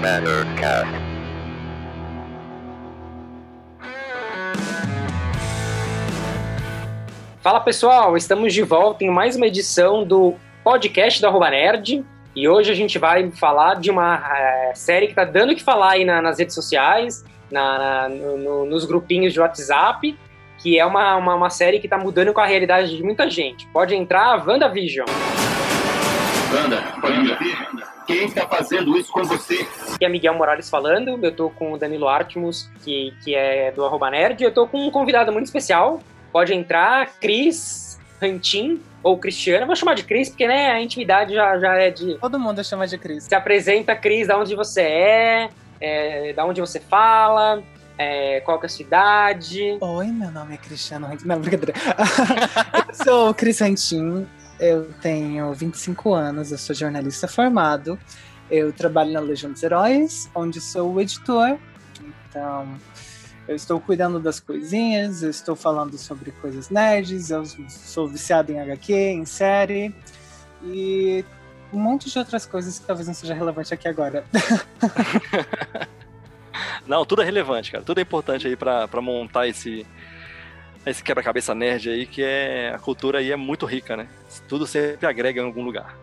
Matter Cast. Fala pessoal, estamos de volta em mais uma edição do podcast da Arroba Nerd. E hoje a gente vai falar de uma é, série que tá dando o que falar aí na, nas redes sociais, na, na, no, no, nos grupinhos de WhatsApp, que é uma, uma, uma, série que tá mudando com a realidade de muita gente. Pode entrar, WandaVision. Wanda, pode me ouvir? Quem está fazendo isso com você? Aqui é Miguel Morales falando, eu tô com o Danilo Artmus, que, que é do Arroba Nerd, e eu tô com um convidado muito especial. Pode entrar, Cris Rantin, ou Cristiano, vou chamar de Cris, porque né, a intimidade já, já é de. Todo mundo chama de Cris. Se apresenta, Cris, da onde você é, é da onde você fala, é, qual que é a sua idade. Oi, meu nome é Cristiano Rantin. Não, brincadeira. eu sou o Cris Rantin, eu tenho 25 anos, eu sou jornalista formado. Eu trabalho na Legião dos Heróis, onde sou o editor. Então, eu estou cuidando das coisinhas, eu estou falando sobre coisas nerds, eu sou viciado em HQ, em série e um monte de outras coisas que talvez não seja relevante aqui agora. não, tudo é relevante, cara. Tudo é importante aí para montar esse, esse quebra-cabeça nerd aí, que é a cultura aí é muito rica, né? Tudo sempre agrega em algum lugar.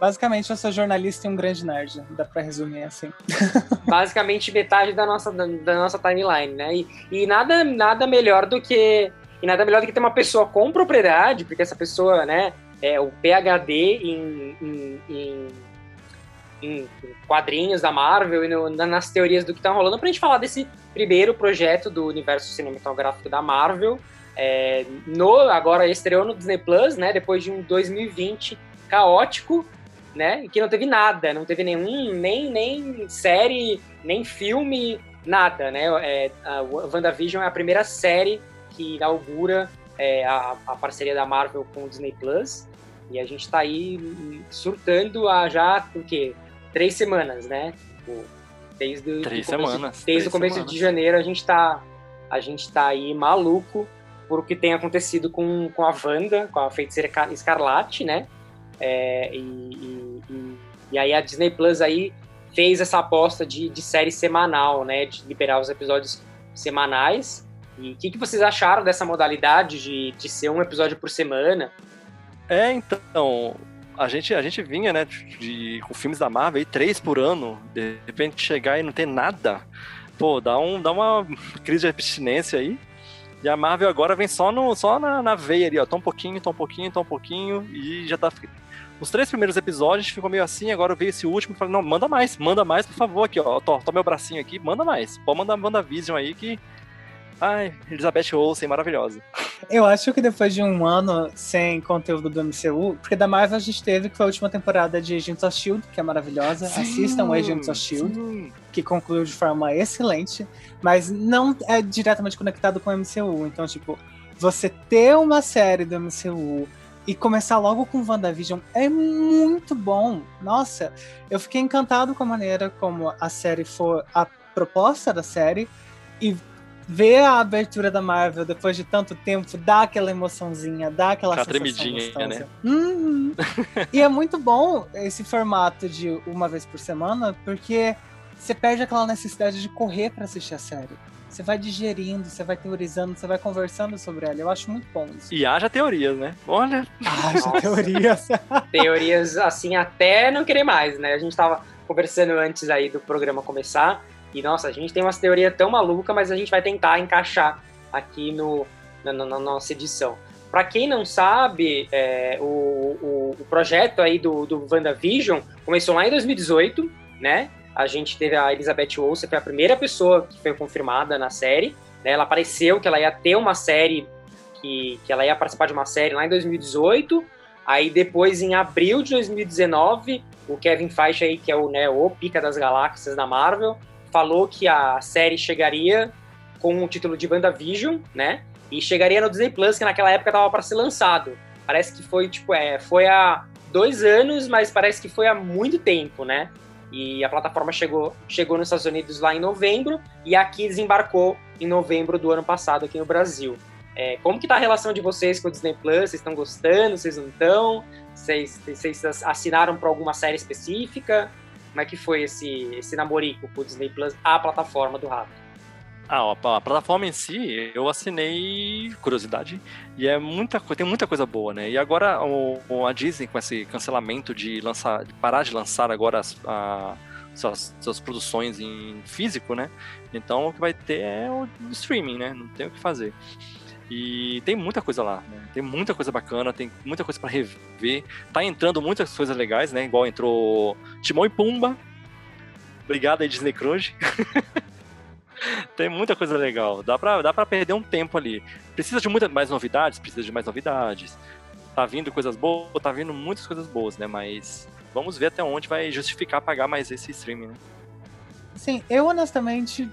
Basicamente, eu sou jornalista e um grande nerd, dá pra resumir assim. Basicamente, metade da nossa, da, da nossa timeline, né? E, e, nada, nada melhor do que. E nada melhor do que ter uma pessoa com propriedade, porque essa pessoa, né, é o PhD em, em, em, em quadrinhos da Marvel e no, nas teorias do que estão rolando, pra gente falar desse primeiro projeto do universo cinematográfico da Marvel. É, no, agora estreou no Disney Plus, né? Depois de um 2020 caótico, né? Que não teve nada, não teve nenhum, nem, nem série, nem filme, nada, né? É, a WandaVision é a primeira série que inaugura é, a, a, parceria da Marvel com o Disney Plus. E a gente tá aí surtando há já, o quê? Três semanas, né? Tipo, desde, Três semanas. Começo, desde o começo semanas. de janeiro a gente tá, a gente tá aí maluco por o que tem acontecido com, com a Wanda, com a Feiticeira Escarlate, né? É, e, e, e, e, aí a Disney Plus aí fez essa aposta de, de série semanal, né? De liberar os episódios semanais. E o que, que vocês acharam dessa modalidade de, de ser um episódio por semana? É, então, a gente, a gente vinha, né, de, com filmes da Marvel aí, três por ano, de repente chegar e não ter nada, pô, dá, um, dá uma crise de abstinência aí. E a Marvel agora vem só, no, só na, na veia ali, ó, tão um pouquinho, tão um pouquinho, tão um pouquinho, e já tá... Os três primeiros episódios ficou meio assim, agora veio esse último e falei, não, manda mais, manda mais, por favor, aqui, ó, tô meu bracinho aqui, manda mais. Pode mandar WandaVision aí que... Ai, Elizabeth Olsen, maravilhosa. Eu acho que depois de um ano sem conteúdo do MCU, porque da Marvel a gente teve que foi a última temporada de Agents of S.H.I.E.L.D., que é maravilhosa. Sim, Assistam Agents of S.H.I.E.L.D., sim. que concluiu de forma excelente, mas não é diretamente conectado com o MCU. Então, tipo, você ter uma série do MCU e começar logo com WandaVision é muito bom. Nossa, eu fiquei encantado com a maneira como a série foi, a proposta da série, e ver a abertura da Marvel depois de tanto tempo dá aquela emoçãozinha, dá aquela sensação tremidinha, gostosa. né? Uhum. e é muito bom esse formato de uma vez por semana, porque você perde aquela necessidade de correr para assistir a série. Você vai digerindo, você vai teorizando, você vai conversando sobre ela. Eu acho muito bom isso. E haja teorias, né? Olha, Haja teorias. Teorias, assim, até não querer mais, né? A gente tava conversando antes aí do programa começar, e nossa, a gente tem umas teorias tão malucas, mas a gente vai tentar encaixar aqui no, na, na- na nossa edição. Para quem não sabe, é, o, o, o projeto aí do, do WandaVision começou lá em 2018, né? A gente teve a Elizabeth Olsen, foi a primeira pessoa que foi confirmada na série. né? Ela apareceu que ela ia ter uma série, que, que ela ia participar de uma série lá em 2018. Aí depois, em abril de 2019, o Kevin Feige aí, que é o, né, o pica das galáxias da Marvel, falou que a série chegaria com o título de WandaVision, né? E chegaria no Disney Plus, que naquela época estava para ser lançado. Parece que foi, tipo, é, foi há dois anos, mas parece que foi há muito tempo, né? E a plataforma chegou, chegou nos Estados Unidos lá em novembro e aqui desembarcou em novembro do ano passado aqui no Brasil. É, como que tá a relação de vocês com o Disney Plus? Vocês estão gostando? Vocês não estão? Vocês, vocês assinaram para alguma série específica? Como é que foi esse, esse namorico o Disney Plus, a plataforma do Rato? Ah, a plataforma em si, eu assinei curiosidade e é muita tem muita coisa boa, né? E agora o, a Disney com esse cancelamento de lançar, de parar de lançar agora as, a, suas, suas produções em físico, né? Então o que vai ter é o streaming, né? Não tem o que fazer. E tem muita coisa lá, né? Tem muita coisa bacana, tem muita coisa para rever. Tá entrando muitas coisas legais, né? Igual entrou Timão e Pumba. Obrigado aí, Disney Cruise. tem muita coisa legal. Dá pra, dá pra perder um tempo ali. Precisa de muitas mais novidades? Precisa de mais novidades. Tá vindo coisas boas? Tá vindo muitas coisas boas, né? Mas vamos ver até onde vai justificar pagar mais esse streaming, né? Sim, eu honestamente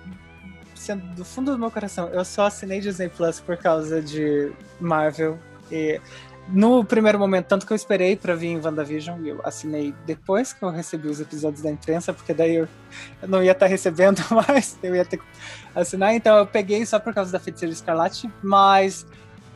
sendo do fundo do meu coração, eu só assinei Disney Plus por causa de Marvel. E no primeiro momento, tanto que eu esperei para vir em WandaVision, eu assinei depois que eu recebi os episódios da imprensa, porque daí eu, eu não ia estar tá recebendo mais, eu ia ter que assinar, então eu peguei só por causa da Feiticeira Escarlate, mas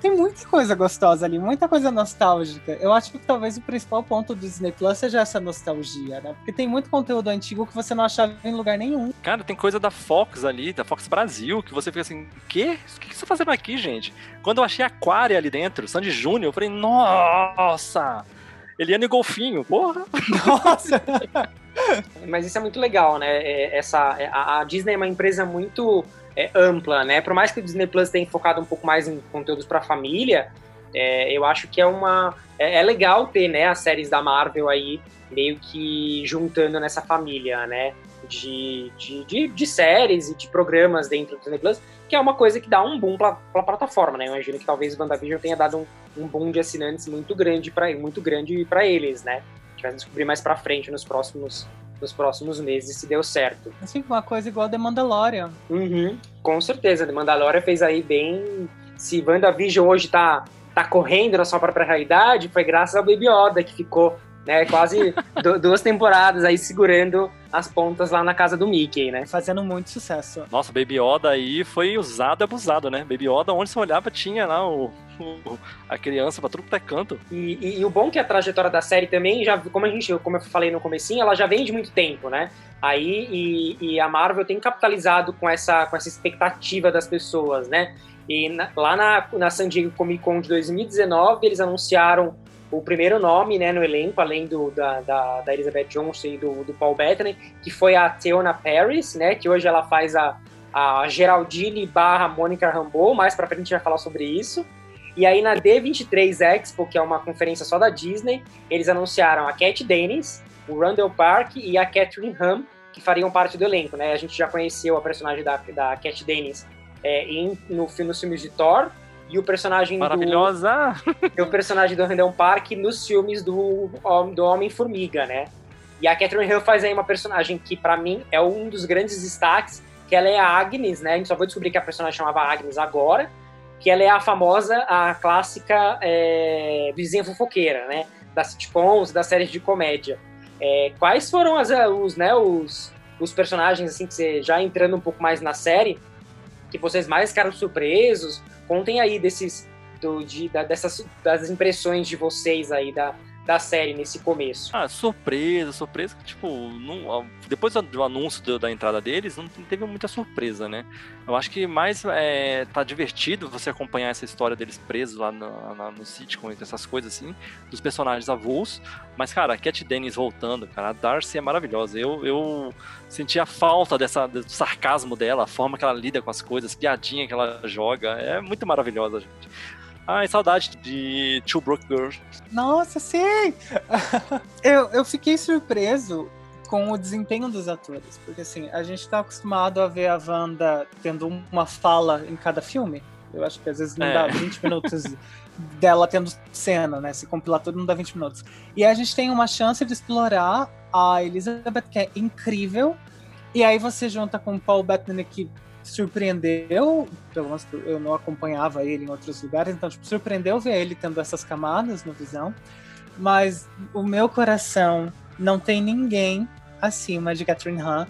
tem muita coisa gostosa ali, muita coisa nostálgica. Eu acho que talvez o principal ponto do Disney Plus seja essa nostalgia, né? Porque tem muito conteúdo antigo que você não achava em lugar nenhum. Cara, tem coisa da Fox ali, da Fox Brasil, que você fica assim, quê? O que você tá fazendo aqui, gente? Quando eu achei Aquária ali dentro, Sandy Júnior, eu falei, nossa! Eliane Golfinho, porra! Nossa! Mas isso é muito legal, né? É, essa, é, a Disney é uma empresa muito é, ampla, né? Por mais que o Disney Plus tenha focado um pouco mais em conteúdos para família, é, eu acho que é uma é, é, legal ter, né, as séries da Marvel aí meio que juntando nessa família, né? De, de, de, de séries e de programas dentro do Disney Plus, que é uma coisa que dá um boom para a plataforma, né? Eu imagino que talvez o WandaVision tenha dado um, um boom de assinantes muito grande para muito grande para eles, né? A gente vai descobrir mais para frente nos próximos nos próximos meses se deu certo. Assim, uma coisa igual The Mandalorian. Uhum, com certeza, The Mandalorian fez aí bem. Se WandaVision hoje tá, tá correndo na sua própria realidade, foi graças ao Baby Yoda que ficou né, quase duas temporadas aí segurando as pontas lá na casa do Mickey, né? Fazendo muito sucesso. Nossa, Baby Yoda aí foi usado e abusado, né? Baby Yoda, onde você olhava, tinha lá o, a criança pra tudo que é canto. E, e, e, o bom é que a trajetória da série também, já, como a gente, como eu falei no comecinho, ela já vem de muito tempo, né? Aí, e, e a Marvel tem capitalizado com essa, com essa expectativa das pessoas, né? E na, lá na, na San Diego Comic Con de 2019, eles anunciaram o primeiro nome né, no elenco, além do, da, da, da Elizabeth Johnson e do, do Paul Bettany, que foi a Theona Paris, né, que hoje ela faz a, a Geraldine barra Mônica Rambeau, mais pra frente a gente vai falar sobre isso. E aí na D23 Expo, que é uma conferência só da Disney, eles anunciaram a Cat Dennis, o Randall Park e a Catherine Ham, que fariam parte do elenco, né? A gente já conheceu a personagem da, da Cat Dennis é, em, no, nos filmes de Thor, e o personagem Maravilhosa! Do, e o personagem do Randall Park nos filmes do, do Homem-Formiga, né? E a Catherine Hill faz aí uma personagem que, para mim, é um dos grandes destaques, que ela é a Agnes, né? A gente só vai descobrir que a personagem chamava Agnes agora, que ela é a famosa, a clássica é, vizinha fofoqueira, né? Das sitcoms, das séries de comédia. É, quais foram as, os, né, os, os personagens, assim, que você já entrando um pouco mais na série, que vocês mais ficaram surpresos? Contem aí desses, do, de, da, dessas, das impressões de vocês aí, da, da série nesse começo? Ah, surpresa, surpresa que, tipo, não, depois do anúncio do, da entrada deles, não teve muita surpresa, né? Eu acho que mais é, tá divertido você acompanhar essa história deles presos lá no, na, no sitcom, essas coisas assim, dos personagens avulsos. Mas, cara, a Cat Dennis voltando, cara, a Darcy é maravilhosa. Eu, eu senti a falta dessa, do sarcasmo dela, a forma que ela lida com as coisas, piadinha que ela joga. É muito maravilhosa, gente. Ai, saudade de Two Broke Girls. Nossa, sim! eu, eu fiquei surpreso com o desempenho dos atores. Porque assim, a gente tá acostumado a ver a Wanda tendo uma fala em cada filme. Eu acho que às vezes não é. dá 20 minutos dela tendo cena, né? Se compilar tudo não dá 20 minutos. E a gente tem uma chance de explorar a Elizabeth, que é incrível. E aí você junta com o Paul Bettany, que surpreendeu, pelo menos eu não acompanhava ele em outros lugares, então tipo, surpreendeu ver ele tendo essas camadas no Visão, mas o meu coração não tem ninguém acima de Catherine Han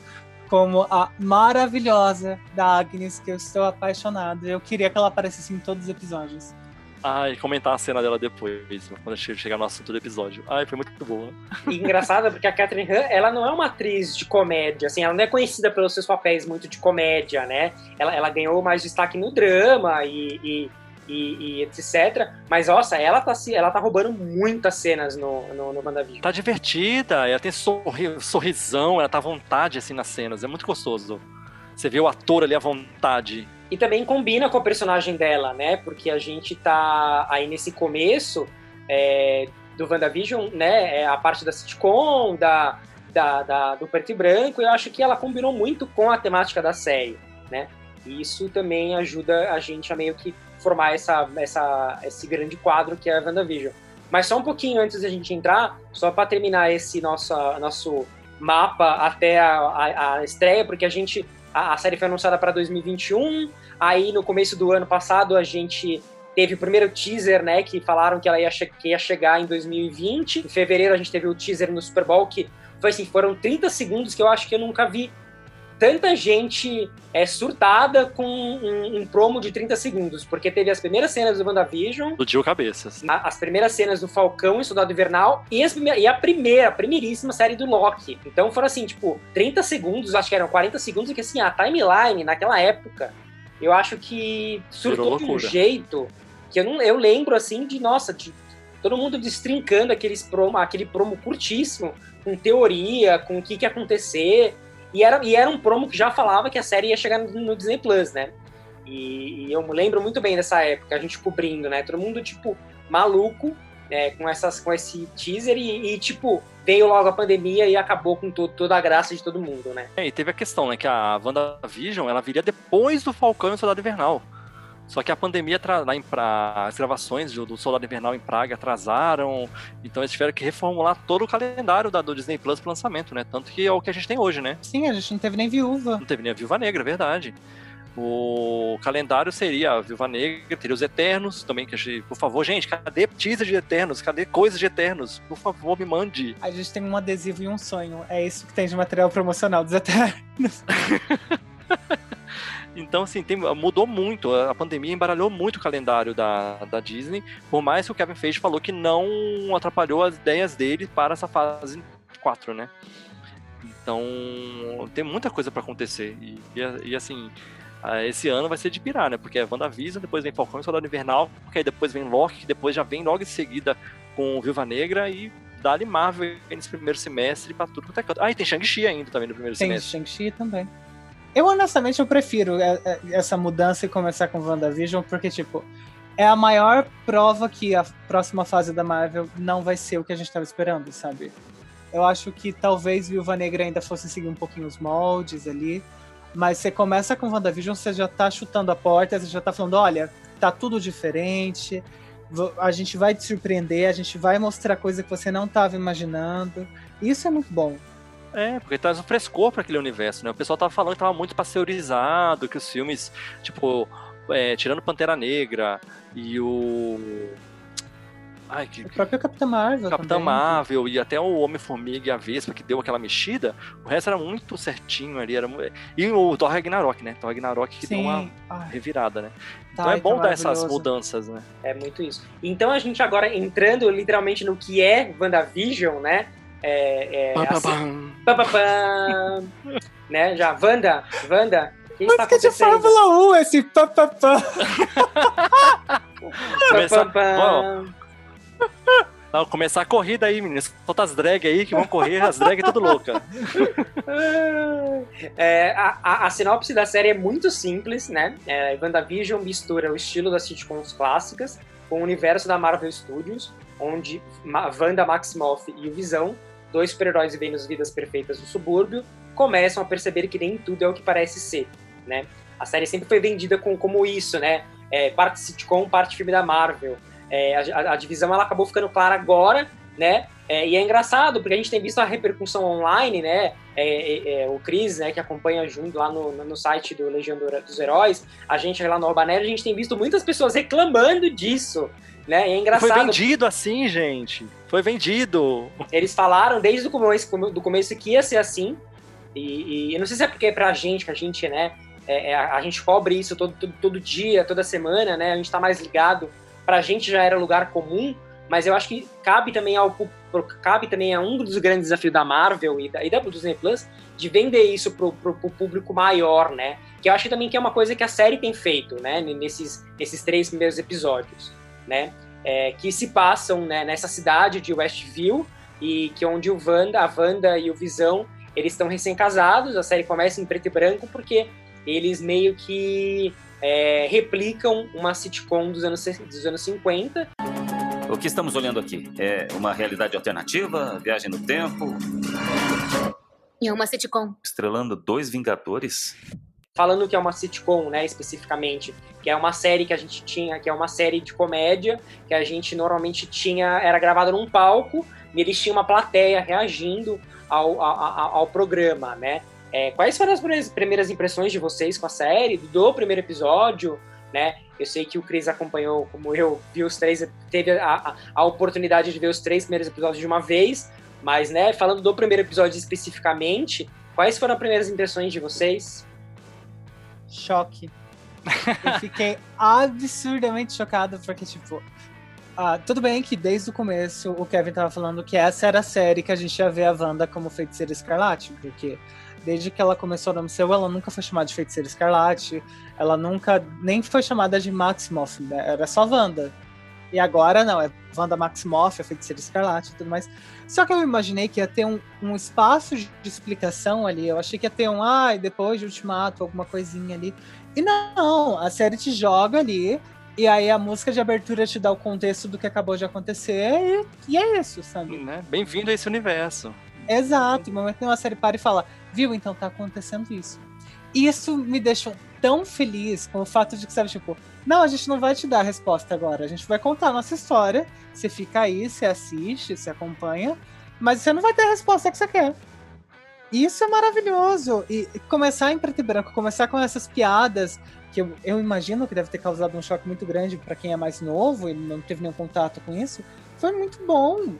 como a maravilhosa da Agnes, que eu estou apaixonado. Eu queria que ela aparecesse em todos os episódios. Ai, comentar a cena dela depois, quando chegar no assunto do episódio. Ai, foi muito boa. E engraçado porque a Catherine Han, ela não é uma atriz de comédia, assim, ela não é conhecida pelos seus papéis muito de comédia, né? Ela, ela ganhou mais destaque no drama e, e, e, e etc. Mas, nossa, ela tá, ela tá roubando muitas cenas no, no, no WandaVision. Tá divertida, ela tem sorri, sorrisão, ela tá à vontade, assim, nas cenas. É muito gostoso. Você vê o ator ali à vontade. E também combina com a personagem dela, né? Porque a gente tá aí nesse começo é, do WandaVision, né? É a parte da sitcom, da, da, da, do preto e branco, eu acho que ela combinou muito com a temática da série, né? E isso também ajuda a gente a meio que formar essa, essa, esse grande quadro que é a WandaVision. Mas só um pouquinho antes da gente entrar, só para terminar esse nosso, nosso mapa até a, a, a estreia, porque a gente a, a série foi anunciada para 2021. Aí no começo do ano passado a gente teve o primeiro teaser, né? Que falaram que ela ia, que ia chegar em 2020. Em fevereiro a gente teve o teaser no Super Bowl, que foi assim, foram 30 segundos que eu acho que eu nunca vi tanta gente é, surtada com um, um, promo de 30 segundos, porque teve as primeiras cenas do WandaVision. Do Dio Cabeças. A, as primeiras cenas do Falcão e Soldado Invernal e, as, e a primeira, a primeiríssima série do Loki. Então foram assim, tipo, 30 segundos, acho que eram 40 segundos, que assim, a timeline naquela época, eu acho que surtou de um jeito que eu, não, eu lembro assim de, nossa, de todo mundo destrincando aqueles promo, aquele promo curtíssimo, com teoria, com o que, que ia acontecer. E era, e era um promo que já falava que a série ia chegar no, no Disney Plus, né? E, e, eu me lembro muito bem dessa época, a gente cobrindo, né? Todo mundo, tipo, maluco, né? com, essas, com esse teaser e, e, tipo, veio logo a pandemia e acabou com toda a graça de todo mundo, né? É, e teve a questão, né? Que a WandaVision, ela viria depois do Falcão e o Soldado Invernal. Só que a pandemia, lá em pra, as gravações do Soldado Invernal em Praga atrasaram, então eles tiveram que reformular todo o calendário da, do Disney Plus pro lançamento, né? Tanto que é o que a gente tem hoje, né? Sim, a gente não teve nem viúva. Não teve nem a viúva negra, é verdade. O calendário seria a Viúva Negra, teria os Eternos também, que a gente, por favor, gente, cadê teaser de Eternos? Cadê coisas de Eternos? Por favor, me mande. A gente tem um adesivo e um sonho. É isso que tem de material promocional dos Eternos. Então, assim, tem, mudou muito. A pandemia embaralhou muito o calendário da, da Disney, por mais que o Kevin Feige falou que não atrapalhou as ideias dele para essa fase 4, né? Então, tem muita coisa para acontecer. E, e, e, assim, esse ano vai ser de pirar, né? Porque é WandaVision, depois vem Falcão e Soldado Invernal, porque aí depois vem Loki, que depois já vem logo em seguida com Viúva Negra e dá-lhe Marvel nesse primeiro semestre para tudo quanto é canto. Ah, e tem Shang-Chi ainda também no primeiro tem semestre. Tem Shang-Chi também. Eu, honestamente, eu prefiro é, é, essa mudança e começar com WandaVision, porque, tipo, é a maior prova que a próxima fase da Marvel não vai ser o que a gente estava esperando, sabe? Eu acho que talvez Viúva Negra ainda fosse seguir um pouquinho os moldes ali, mas você começa com WandaVision, você já tá chutando a porta, você já tá falando, olha, tá tudo diferente, a gente vai te surpreender, a gente vai mostrar coisa que você não estava imaginando. Isso é muito bom. É, porque traz um frescor para aquele universo, né? O pessoal tava falando que tava muito pasteurizado, que os filmes, tipo, é, tirando Pantera Negra e o. Ai, que... O próprio Capitão Marvel. Capitão também. Marvel e até o Homem-Formiga e a Vespa, que deu aquela mexida, o resto era muito certinho ali. Era... E o Thor Ragnarok, né? Thor Ragnarok que Sim. deu uma Ai. revirada, né? Então Ai, é bom dar essas mudanças, né? É muito isso. Então a gente agora entrando literalmente no que é WandaVision, né? É, é, assim, né? Já, Wanda, Wanda, o que Música de Fórmula 1, esse papapá. Não, começar a corrida aí, meninas. Solta as drag aí que vão correr, as drag tudo louca. É, a, a, a, sinopse da série é muito simples, né? É, WandaVision mistura o estilo das sitcoms clássicas com o universo da Marvel Studios, onde Wanda Maximoff e o Visão dois super-heróis vivendo as vidas perfeitas do subúrbio começam a perceber que nem tudo é o que parece ser, né? A série sempre foi vendida com, como isso, né? É, parte sitcom, parte filme da Marvel. É, a, a, divisão ela acabou ficando clara agora, né? É, e é engraçado, porque a gente tem visto a repercussão online, né? É, é, é o Cris, né, que acompanha junto lá no, no site do Legião dos Heróis, a gente lá no Urbanera, a gente tem visto muitas pessoas reclamando disso, né? E é engraçado. Foi vendido assim, gente. Foi vendido. Eles falaram desde o começo, do começo que ia ser assim. E, e eu não sei se é porque é pra gente, que a gente, né? É, é, a gente cobre isso todo, todo, todo, dia, toda semana, né? A gente tá mais ligado pra gente já era lugar comum, mas eu acho que cabe também ao cabe também a um dos grandes desafios da Marvel e da, e da Disney Plus de vender isso pro, pro, pro, público maior, né? Que eu acho também que é uma coisa que a série tem feito, né? Nesses, nesses três primeiros episódios, né? É, que se passam né, nessa cidade de Westview e que onde o Wanda, a Wanda e o Visão eles estão recém-casados. A série começa em preto e branco porque eles meio que é, replicam uma sitcom dos anos, dos anos 50 o que estamos olhando aqui? É uma realidade alternativa? Viagem no tempo? É uma sitcom. Estrelando dois Vingadores? Falando que é uma sitcom, né, especificamente, que é uma série que a gente tinha, que é uma série de comédia, que a gente normalmente tinha, era gravada num palco, e eles tinham uma plateia reagindo ao, ao, ao programa, né? É, quais foram as primeiras impressões de vocês com a série, do primeiro episódio? Né? Eu sei que o Chris acompanhou, como eu, viu os três, teve a, a, a, oportunidade de ver os três primeiros episódios de uma vez, mas, né, falando do primeiro episódio especificamente, quais foram as primeiras impressões de vocês? Choque. Eu fiquei absurdamente chocado, porque, tipo, ah, tudo bem que desde o começo o Kevin tava falando que essa era a série que a gente ia ver a Wanda como feiticeira escarlate, porque Desde que ela começou no MCU, ela nunca foi chamada de Feiticeira Escarlate. Ela nunca nem foi chamada de Maximoff, né? era só Wanda. E agora não, é Wanda Maximoff, a Feiticeira Escarlate e tudo mais. Só que eu imaginei que ia ter um, um espaço de explicação ali. Eu achei que ia ter um, ai, ah, depois de Ultimato, alguma coisinha ali. E não, a série te joga ali. E aí a música de abertura te dá o contexto do que acabou de acontecer. E, e é isso, sabe? Né? Bem-vindo a esse universo. Exato, no momento que uma série para e fala, viu, então tá acontecendo isso. Isso me deixou tão feliz com o fato de que, sabe, tipo, não, a gente não vai te dar a resposta agora, a gente vai contar a nossa história, você fica aí, você assiste, você acompanha, mas você não vai ter a resposta que você quer. Isso é maravilhoso. E começar em preto e branco, começar com essas piadas que eu, eu imagino que deve ter causado um choque muito grande para quem é mais novo e não teve nenhum contato com isso, foi muito bom.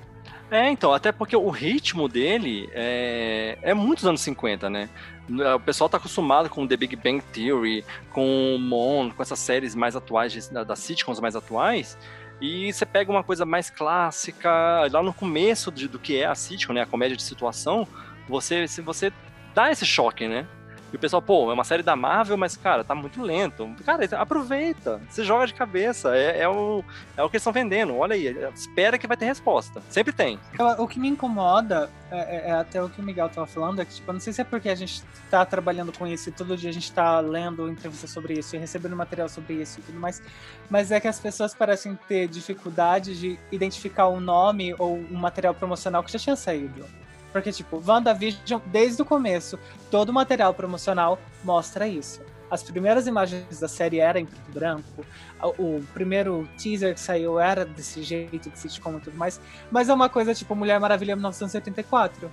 É, então, até porque o ritmo dele é, é muitos anos 50, né? O pessoal tá acostumado com The Big Bang Theory, com Mon, com essas séries mais atuais, das sitcoms mais atuais, e você pega uma coisa mais clássica, lá no começo de, do que é a sitcom, né, a comédia de situação, você, se você dá esse choque, né? E o pessoal, pô, é uma série da Marvel, mas, cara, tá muito lento. Cara, aproveita, se joga de cabeça. É, é o, é o que estão vendendo. Olha aí, espera que vai ter resposta. Sempre tem. O que me incomoda, é, é, é, até o que o Miguel tava falando, é que, tipo, não sei se é porque a gente tá trabalhando com isso e todo dia a gente tá lendo entrevistas sobre isso e recebendo material sobre isso e tudo mais, mas é que as pessoas parecem ter dificuldade de identificar um nome ou um material promocional que já tinha saído. Porque, tipo, WandaVision, desde o começo, todo o material promocional mostra isso. As primeiras imagens da série eram em preto e branco, o primeiro teaser que saiu era desse jeito, de sitcom e tudo mais, mas é uma coisa tipo Mulher Maravilha 1984.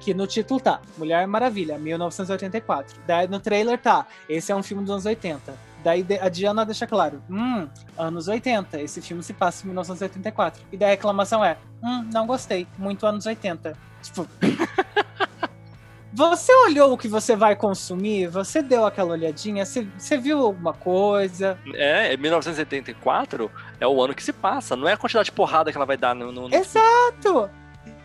Que no título tá Mulher Maravilha 1984. Daí no trailer tá, esse é um filme dos anos 80. Daí a Diana deixa claro, hum, anos 80, esse filme se passa em 1984. E daí a reclamação é, hum, não gostei, muito anos 80. Tipo. você olhou o que você vai consumir? Você deu aquela olhadinha? Você, você viu alguma coisa? É, 1974 é o ano que se passa, não é a quantidade de porrada que ela vai dar no. no... Exato!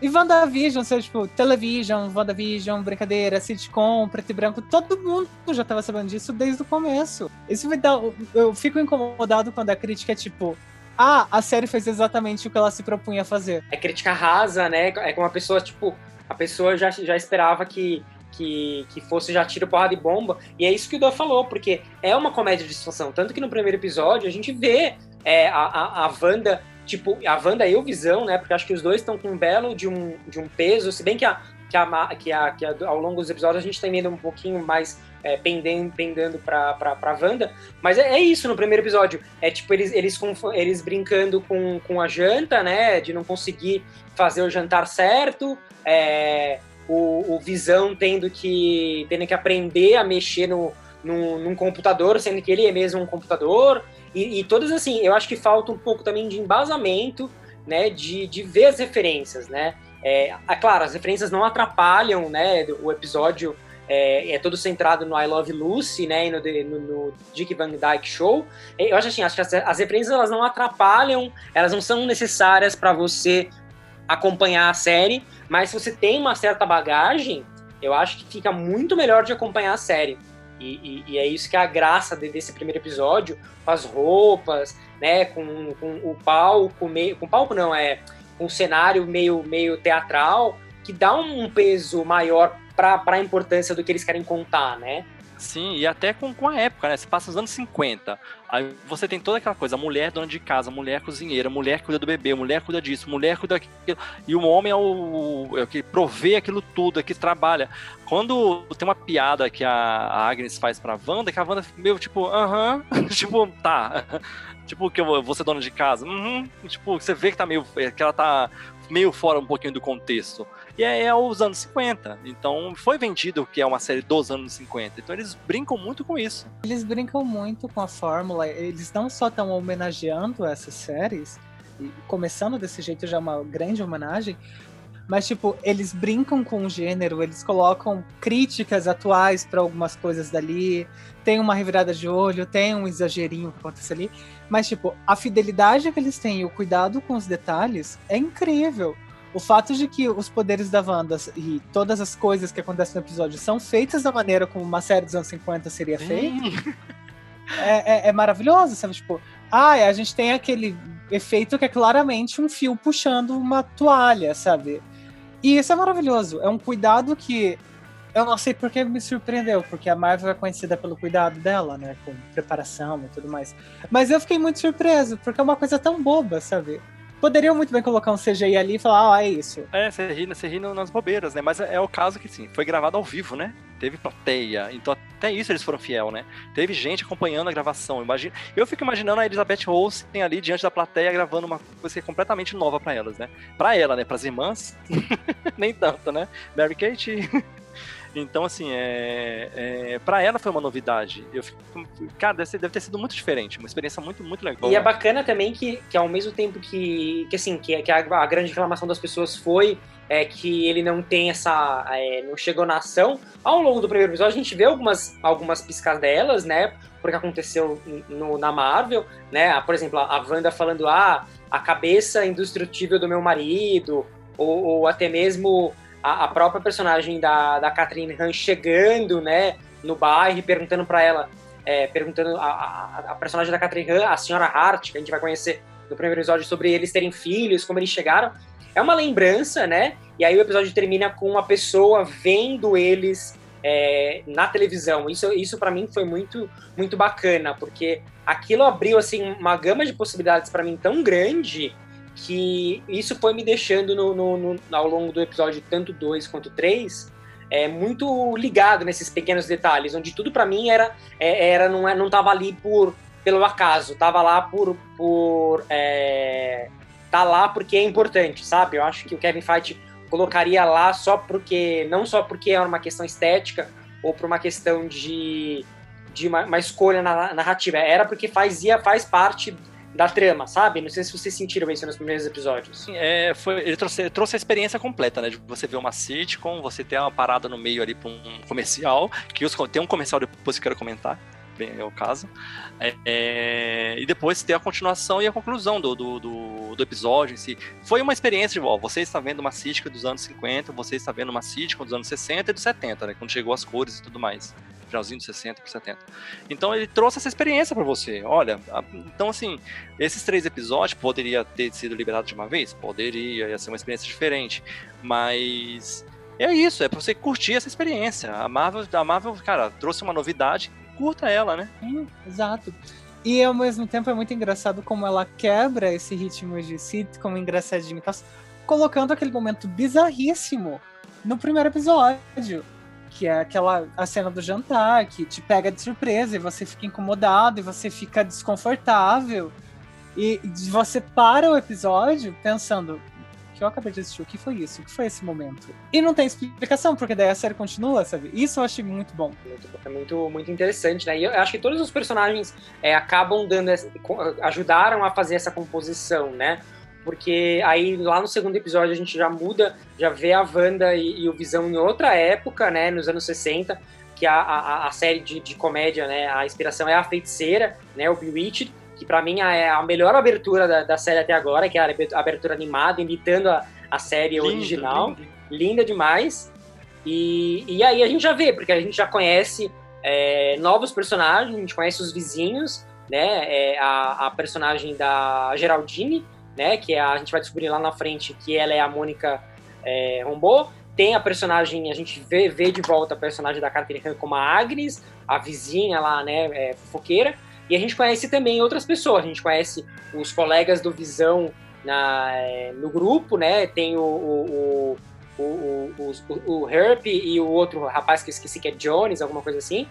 E WandaVision, seja, tipo, television, WandaVision, brincadeira, sitcom, preto e branco, todo mundo já tava sabendo disso desde o começo. Isso me dá. Eu fico incomodado quando a crítica é tipo. Ah, a série fez exatamente o que ela se propunha a fazer. É crítica rasa, né? É como a pessoa, tipo, a pessoa já, já esperava que, que, que fosse já tiro, porrada e bomba. E é isso que o Dan falou, porque é uma comédia de situação. Tanto que no primeiro episódio a gente vê é, a, a, a Wanda tipo, a Wanda e o Visão, né? Porque acho que os dois estão com um belo de um, de um peso, se bem que, a, que, a, que, a, que a, ao longo dos episódios a gente tem indo um pouquinho mais é, pendendo, pendendo pra, pra, pra Wanda. Mas é, é, isso no primeiro episódio. É tipo eles, eles, eles brincando com, com a janta, né? De não conseguir fazer o jantar certo. É, o, o Visão tendo que, tendo que aprender a mexer no, no, num computador, sendo que ele é mesmo um computador. E, e todas assim, eu acho que falta um pouco também de embasamento, né, de, de ver as referências, né. É, é claro, as referências não atrapalham, né, o episódio é, é, todo centrado no I Love Lucy, né, e no, no, no Dick Van Dyke Show. Eu acho assim, acho que as, as referências elas não atrapalham, elas não são necessárias para você acompanhar a série, mas se você tem uma certa bagagem, eu acho que fica muito melhor de acompanhar a série. E, e, e é isso que é a graça desse primeiro episódio, com as roupas, né, com, com o palco, meio, com palco não, é um cenário meio, meio teatral, que dá um peso maior para a importância do que eles querem contar, né? Sim, e até com, com a época, né? Você passa os anos 50. Aí você tem toda aquela coisa: mulher dona de casa, mulher cozinheira, mulher cuida do bebê, mulher cuida disso, mulher cuida daquilo. E o homem é o, é o que provê aquilo tudo, é que trabalha. Quando tem uma piada que a, a Agnes faz pra Wanda, que a Wanda meio tipo, aham, uh -huh, tipo, tá. Tipo, que eu vou ser dona de casa. Uhum. Tipo, você vê que tá meio. que ela tá meio fora um pouquinho do contexto. E é, é os anos 50. Então foi vendido que é uma série dos anos 50. Então eles brincam muito com isso. Eles brincam muito com a fórmula. Eles não só estão homenageando essas séries, começando desse jeito já é uma grande homenagem, mas, tipo, eles brincam com o gênero, eles colocam críticas atuais para algumas coisas dali, tem uma revirada de olho, tem um exagerinho que acontece ali. Mas, tipo, a fidelidade que eles têm e o cuidado com os detalhes é incrível. O fato de que os poderes da Wanda e todas as coisas que acontecem no episódio são feitas da maneira como uma série dos anos 50 seria feita. É, é, é, maravilhoso, sabe? Tipo, ah, a gente tem aquele efeito que é claramente um fio puxando uma toalha, sabe? E isso é maravilhoso. É um cuidado que eu não sei porque me surpreendeu, porque a Marvel é conhecida pelo cuidado dela, né? Com preparação e tudo mais. Mas eu fiquei muito surpreso, porque é uma coisa tão boba, sabe? Poderiam muito bem colocar um CGI ali e falar, ah, é isso. É, você ri nas bobeiras, né? Mas é, o caso que, sim, foi gravado ao vivo, né? Teve plateia, então até isso eles foram fiel, né? Teve gente acompanhando a gravação. Imagina, eu fico imaginando a Elizabeth Olsen ali diante da plateia gravando uma coisa que é completamente nova para elas, né? Para ela, né? Para as irmãs, nem tanto, né? Mary Kate então, assim, é, é, para ela foi uma novidade. Eu fico, cara, deve, deve, ter sido muito diferente, uma experiência muito, muito legal. E é bacana também que, que ao mesmo tempo que, que assim, que, que a, a grande reclamação das pessoas foi é que ele não tem essa. É, não chegou na ação. Ao longo do primeiro episódio, a gente vê algumas, algumas piscadelas, né? Porque aconteceu no, na Marvel, né? Por exemplo, a Wanda falando, ah, a cabeça indestrutível do meu marido, ou, ou até mesmo a, a própria personagem da, da Catherine Han chegando, né, no bairro e perguntando para ela, é, perguntando a, a, a, personagem da Catherine Han, a senhora Hart, que a gente vai conhecer no primeiro episódio, sobre eles terem filhos, como eles chegaram. É uma lembrança, né? E aí o episódio termina com uma pessoa vendo eles é, na televisão. Isso, isso para mim foi muito, muito bacana, porque aquilo abriu assim uma gama de possibilidades para mim tão grande que isso foi me deixando no, no, no ao longo do episódio, tanto 2 quanto 3, é, muito ligado nesses pequenos detalhes, onde tudo para mim era, é, era não, é, não tava ali por, pelo acaso, tava lá por. por é, tá lá porque é importante, sabe? Eu acho que o Kevin Feige colocaria lá só porque. não só porque é uma questão estética ou por uma questão de, de uma, uma escolha na narrativa, era porque fazia, faz parte da trama, sabe? Não sei se vocês sentiram isso nos primeiros episódios. É, foi, ele trouxe, trouxe a experiência completa, né? De você ver uma sitcom, você ter uma parada no meio ali pra um comercial, que os, tem um comercial depois que eu quero comentar, bem é o caso. É, é, e depois ter a continuação e a conclusão do, do, do, do episódio em si. Foi uma experiência de, ó, você está vendo uma sitcom dos anos 50, você está vendo uma sitcom dos anos 60 e dos 70, né? Quando chegou as cores e tudo mais finalzinho de 60 por 70. Então ele trouxe essa experiência para você. Olha, então assim, esses três episódios poderia ter sido liberado de uma vez? Poderia, ia ser uma experiência diferente. Mas é isso, é pra você curtir essa experiência. A Marvel, a Marvel cara, trouxe uma novidade, curta ela, né? Hum, exato. E ao mesmo tempo é muito engraçado como ela quebra esse ritmo de sitcom engraçadinho, colocando aquele momento bizarríssimo no primeiro episódio que é aquela a cena do jantar que te pega de surpresa e você fica incomodado e você fica desconfortável e você para o episódio pensando que eu acabei de assistir, o que foi isso? O que foi esse momento? E não tem explicação, porque daí a série continua, sabe? Isso eu achei muito bom. É muito, muito interessante, né? E eu acho que todos os personagens é, acabam dando, ajudaram a fazer essa composição, né? Porque aí lá no segundo episódio a gente já muda, já vê a Wanda e, e o Visão em outra época, né, nos anos 60, que a, a, a série de, de, comédia, né, a inspiração é a Feiticeira, né, o Bewitched, que para mim é a melhor abertura da, da, série até agora, que é a abertura animada, imitando a, a série lindo, original. Lindo. Linda demais. E, e aí a gente já vê, porque a gente já conhece é, novos personagens, a gente conhece os vizinhos, né? É a, a personagem da Geraldine, né? Que é a, gente vai descobrir lá na frente que ela é a Mônica é. Tem a personagem, a gente vê, vê de volta a personagem da Catherine como a Agnes, a vizinha lá, né? É, fofoqueira. E a gente conhece também outras pessoas. A gente conhece os colegas do Visão na, é, no grupo, né? Tem o, o, o, o, o, o Herp e o outro rapaz que eu esqueci que é Jones, alguma coisa assim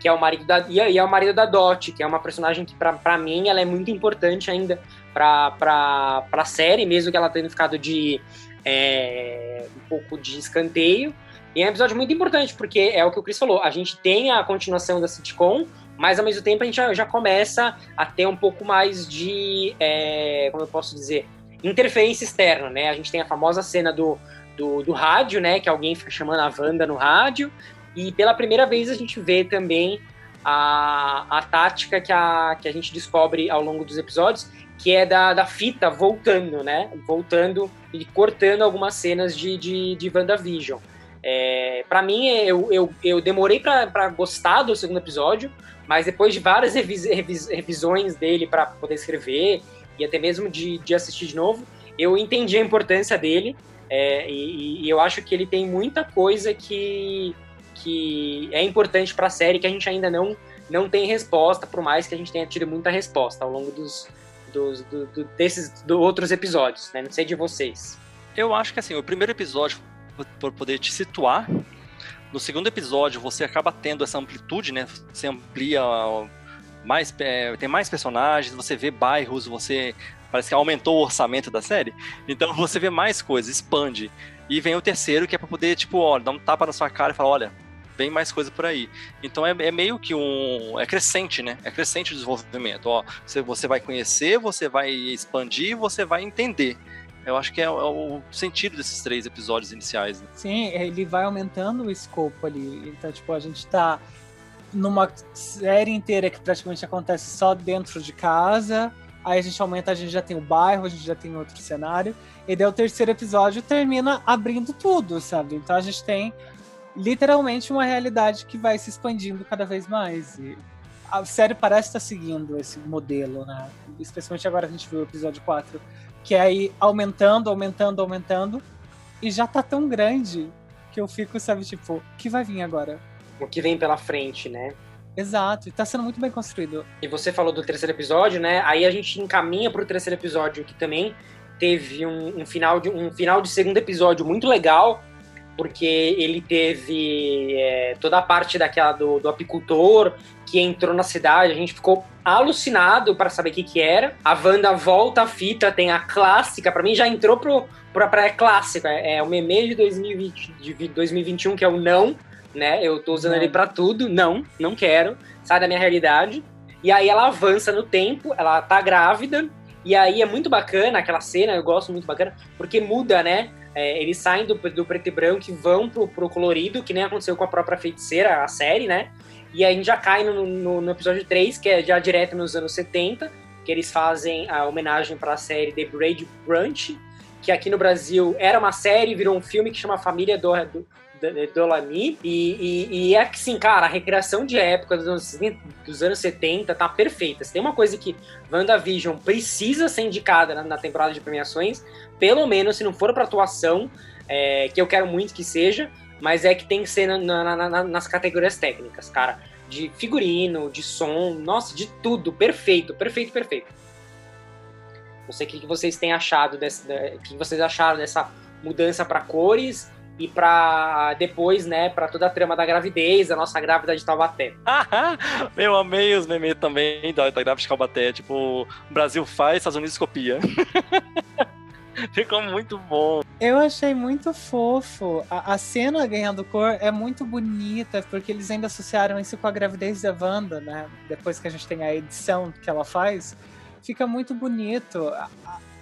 que é o marido da e é o marido da Dot, que é uma personagem que para mim ela é muito importante ainda para a série, mesmo que ela tenha ficado de é, um pouco de escanteio. E é um episódio muito importante porque é o que o Chris falou, a gente tem a continuação da sitcom, mas ao mesmo tempo a gente já, já começa a ter um pouco mais de, é, como eu posso dizer, interferência externa, né? A gente tem a famosa cena do, do, do rádio, né? Que alguém fica chamando a Wanda no rádio, e pela primeira vez a gente vê também a, a tática que a, que a gente descobre ao longo dos episódios, que é da, da fita voltando, né? Voltando e cortando algumas cenas de, de, de WandaVision. É, para mim, eu, eu, eu demorei para gostar do segundo episódio, mas depois de várias revis, revis, revisões dele para poder escrever e até mesmo de, de assistir de novo, eu entendi a importância dele é, e, e, eu acho que ele tem muita coisa que que é importante para a série que a gente ainda não, não tem resposta, por mais que a gente tenha tido muita resposta ao longo dos, dos do, do, desses do outros episódios, né? Não sei de vocês. Eu acho que assim, o primeiro episódio, por poder te situar, no segundo episódio você acaba tendo essa amplitude, né? Você amplia mais, é, tem mais personagens, você vê bairros, você parece que aumentou o orçamento da série. Então você vê mais coisas, expande. E vem o terceiro que é para poder tipo, ó, dar um tapa na sua cara e falar, olha, bem mais coisa por aí. Então é, é, meio que um. É crescente, né? É crescente o desenvolvimento. Ó, você, você vai conhecer, você vai expandir, você vai entender. Eu acho que é, é o sentido desses três episódios iniciais. Né? Sim, ele vai aumentando o escopo ali. Então, tipo, a gente tá numa série inteira que praticamente acontece só dentro de casa. Aí a gente aumenta, a gente já tem o bairro, a gente já tem outro cenário. E daí o terceiro episódio termina abrindo tudo, sabe? Então a gente tem literalmente uma realidade que vai se expandindo cada vez mais. E a série parece estar seguindo esse modelo, né? Especialmente agora a gente viu o episódio 4, que é aí aumentando, aumentando, aumentando, e já tá tão grande que eu fico, sabe, tipo, o que vai vir agora? O que vem pela frente, né? Exato, e tá sendo muito bem construído. E você falou do terceiro episódio, né? Aí a gente encaminha pro terceiro episódio, que também teve um, um final, de, um final de segundo episódio muito legal, porque ele teve é, toda a parte daquela do, do, apicultor que entrou na cidade, a gente ficou alucinado para saber o que que era. A Wanda volta a fita, tem a clássica, para mim já entrou pro, pra, pra clássica, é, é, o meme de, 2020, de 2021 que é o não, né? Eu tô usando não. ele para tudo, não, não quero, sai da minha realidade. E aí ela avança no tempo, ela tá grávida, e aí é muito bacana aquela cena, eu gosto muito bacana, porque muda, né? É, eles saem do, do, preto e branco e vão pro, pro colorido, que nem aconteceu com a própria feiticeira, a série, né? E aí a gente já cai no, no, no episódio 3, que é já direto nos anos 70, que eles fazem a homenagem para a série The Brady Brunch, que aqui no Brasil era uma série, virou um filme que chama Família do, do, Dolami. E, e, é que, sim, cara, a recreação de época dos anos, dos anos 70 tá perfeita. Se tem uma coisa que WandaVision precisa ser indicada na, na temporada de premiações, pelo menos se não for para atuação, é, que eu quero muito que seja, mas é que tem que ser na, na, na, nas categorias técnicas, cara. De figurino, de som, nossa, de tudo. Perfeito, perfeito, perfeito. Não sei o que vocês têm achado desse, o que vocês acharam dessa mudança para cores e para depois, né, para toda a trama da gravidez, a nossa grávida de Taubaté. eu amei os memes também da, da grávida de Taubaté, tipo, Brasil faz, Estados Unidos copia. Ficou muito bom. Eu achei muito fofo. A, a, cena ganhando cor é muito bonita, porque eles ainda associaram isso com a gravidez da Wanda, né? Depois que a gente tem a edição que ela faz, fica muito bonito. A,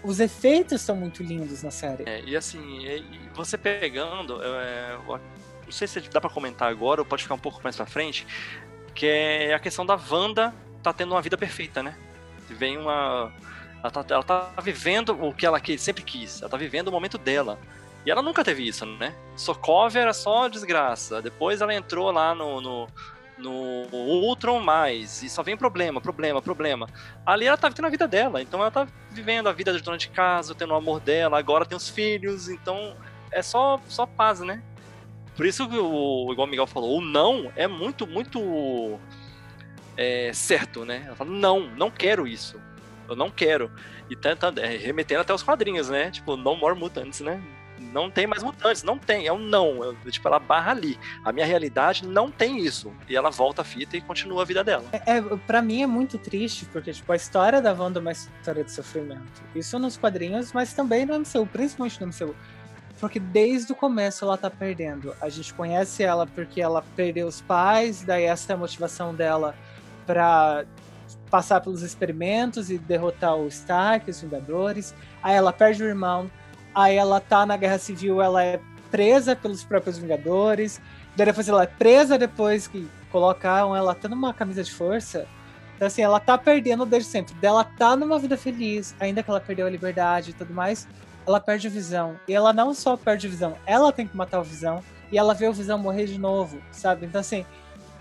os efeitos são muito lindos na série. É, e assim, e- você pegando, é, eu não sei se dá pra comentar agora ou pode ficar um pouco mais pra frente, que é a questão da Wanda tá tendo uma vida perfeita, né? Vem uma. Ela tá, ela tá vivendo o que ela que- sempre quis, ela tá vivendo o momento dela. E ela nunca teve isso, né? Sokovia era só desgraça. Depois ela entrou lá no, no, no Ultron mais. E só vem problema, problema, problema. Ali ela tá tendo a vida dela. Então ela tá vivendo a vida de dona de casa, tendo o amor dela. Agora tem os filhos. Então é só, só paz, né? Por isso que o, igual o Miguel falou, o não é muito, muito é, certo, né? Ela fala, não, não quero isso. Eu não quero. E tá, é, remetendo até os quadrinhos, né? Tipo, no more mutants, né? Não tem mais mutantes, não tem, é um não. É, tipo, ela barra ali. A minha realidade não tem isso. E ela volta a fita e continua a vida dela. É, pra mim é muito triste, porque tipo, a história da Wanda é uma história de sofrimento. Isso nos quadrinhos, mas também no MCU, principalmente no MCU. Porque desde o começo ela tá perdendo. A gente conhece ela porque ela perdeu os pais, daí essa é a motivação dela pra passar pelos experimentos e derrotar o Stark, os Vingadores. Aí ela perde o irmão. Aí ela tá na Guerra Civil, ela é presa pelos próprios Vingadores. Daí depois ela é presa depois que colocaram ela até numa camisa de força. Então, assim, ela tá perdendo desde sempre. Daí Ela tá numa vida feliz, ainda que ela perdeu a liberdade e tudo mais. Ela perde a visão. E ela não só perde a visão, ela tem que matar o visão. E ela vê o visão morrer de novo, sabe? Então, assim,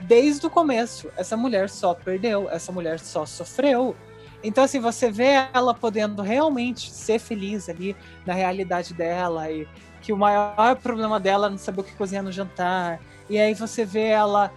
desde o começo, essa mulher só perdeu, essa mulher só sofreu. Então, assim, você vê ela podendo realmente ser feliz ali na realidade dela e que o maior problema dela é não saber o que cozinhar no jantar. E aí você vê ela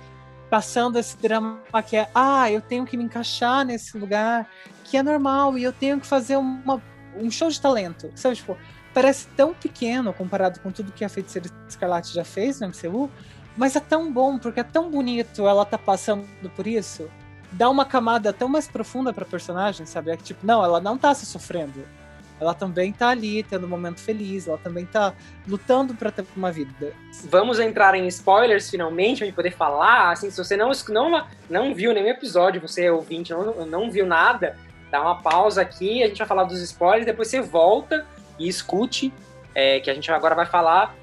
passando esse drama que é, ah, eu tenho que me encaixar nesse lugar, que é normal, e eu tenho que fazer uma, um show de talento. Sabe, tipo, parece tão pequeno comparado com tudo que a Feiticeira Escarlate já fez no MCU, mas é tão bom, porque é tão bonito ela tá passando por isso. Dá uma camada tão mais profunda pra personagem, sabe? É que, tipo, não, ela não tá se sofrendo. Ela também tá ali, tendo um momento feliz, ela também tá lutando pra ter uma vida. Vamos entrar em spoilers finalmente, pra gente poder falar. Assim, se você não, não, não viu nenhum episódio, você é ouvinte, não, não viu nada, dá uma pausa aqui, a gente vai falar dos spoilers, depois você volta e escute, é, que a gente agora vai falar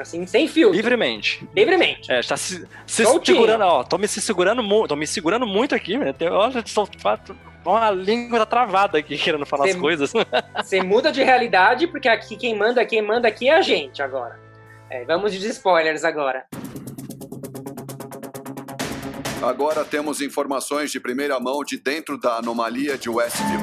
assim, sem filtro. Livremente. Livremente. É, tá se, se Soltinho. segurando, ó. Tô me se segurando muito. Tô me segurando muito aqui, velho. Tem- Olha, só fato. Uma língua tá travada aqui querendo falar as Tem- coisas. Você muda de realidade, porque aqui quem manda, quem manda aqui é a gente agora. É, vamos de spoilers agora. Agora temos informações de primeira mão de dentro da anomalia de Westview.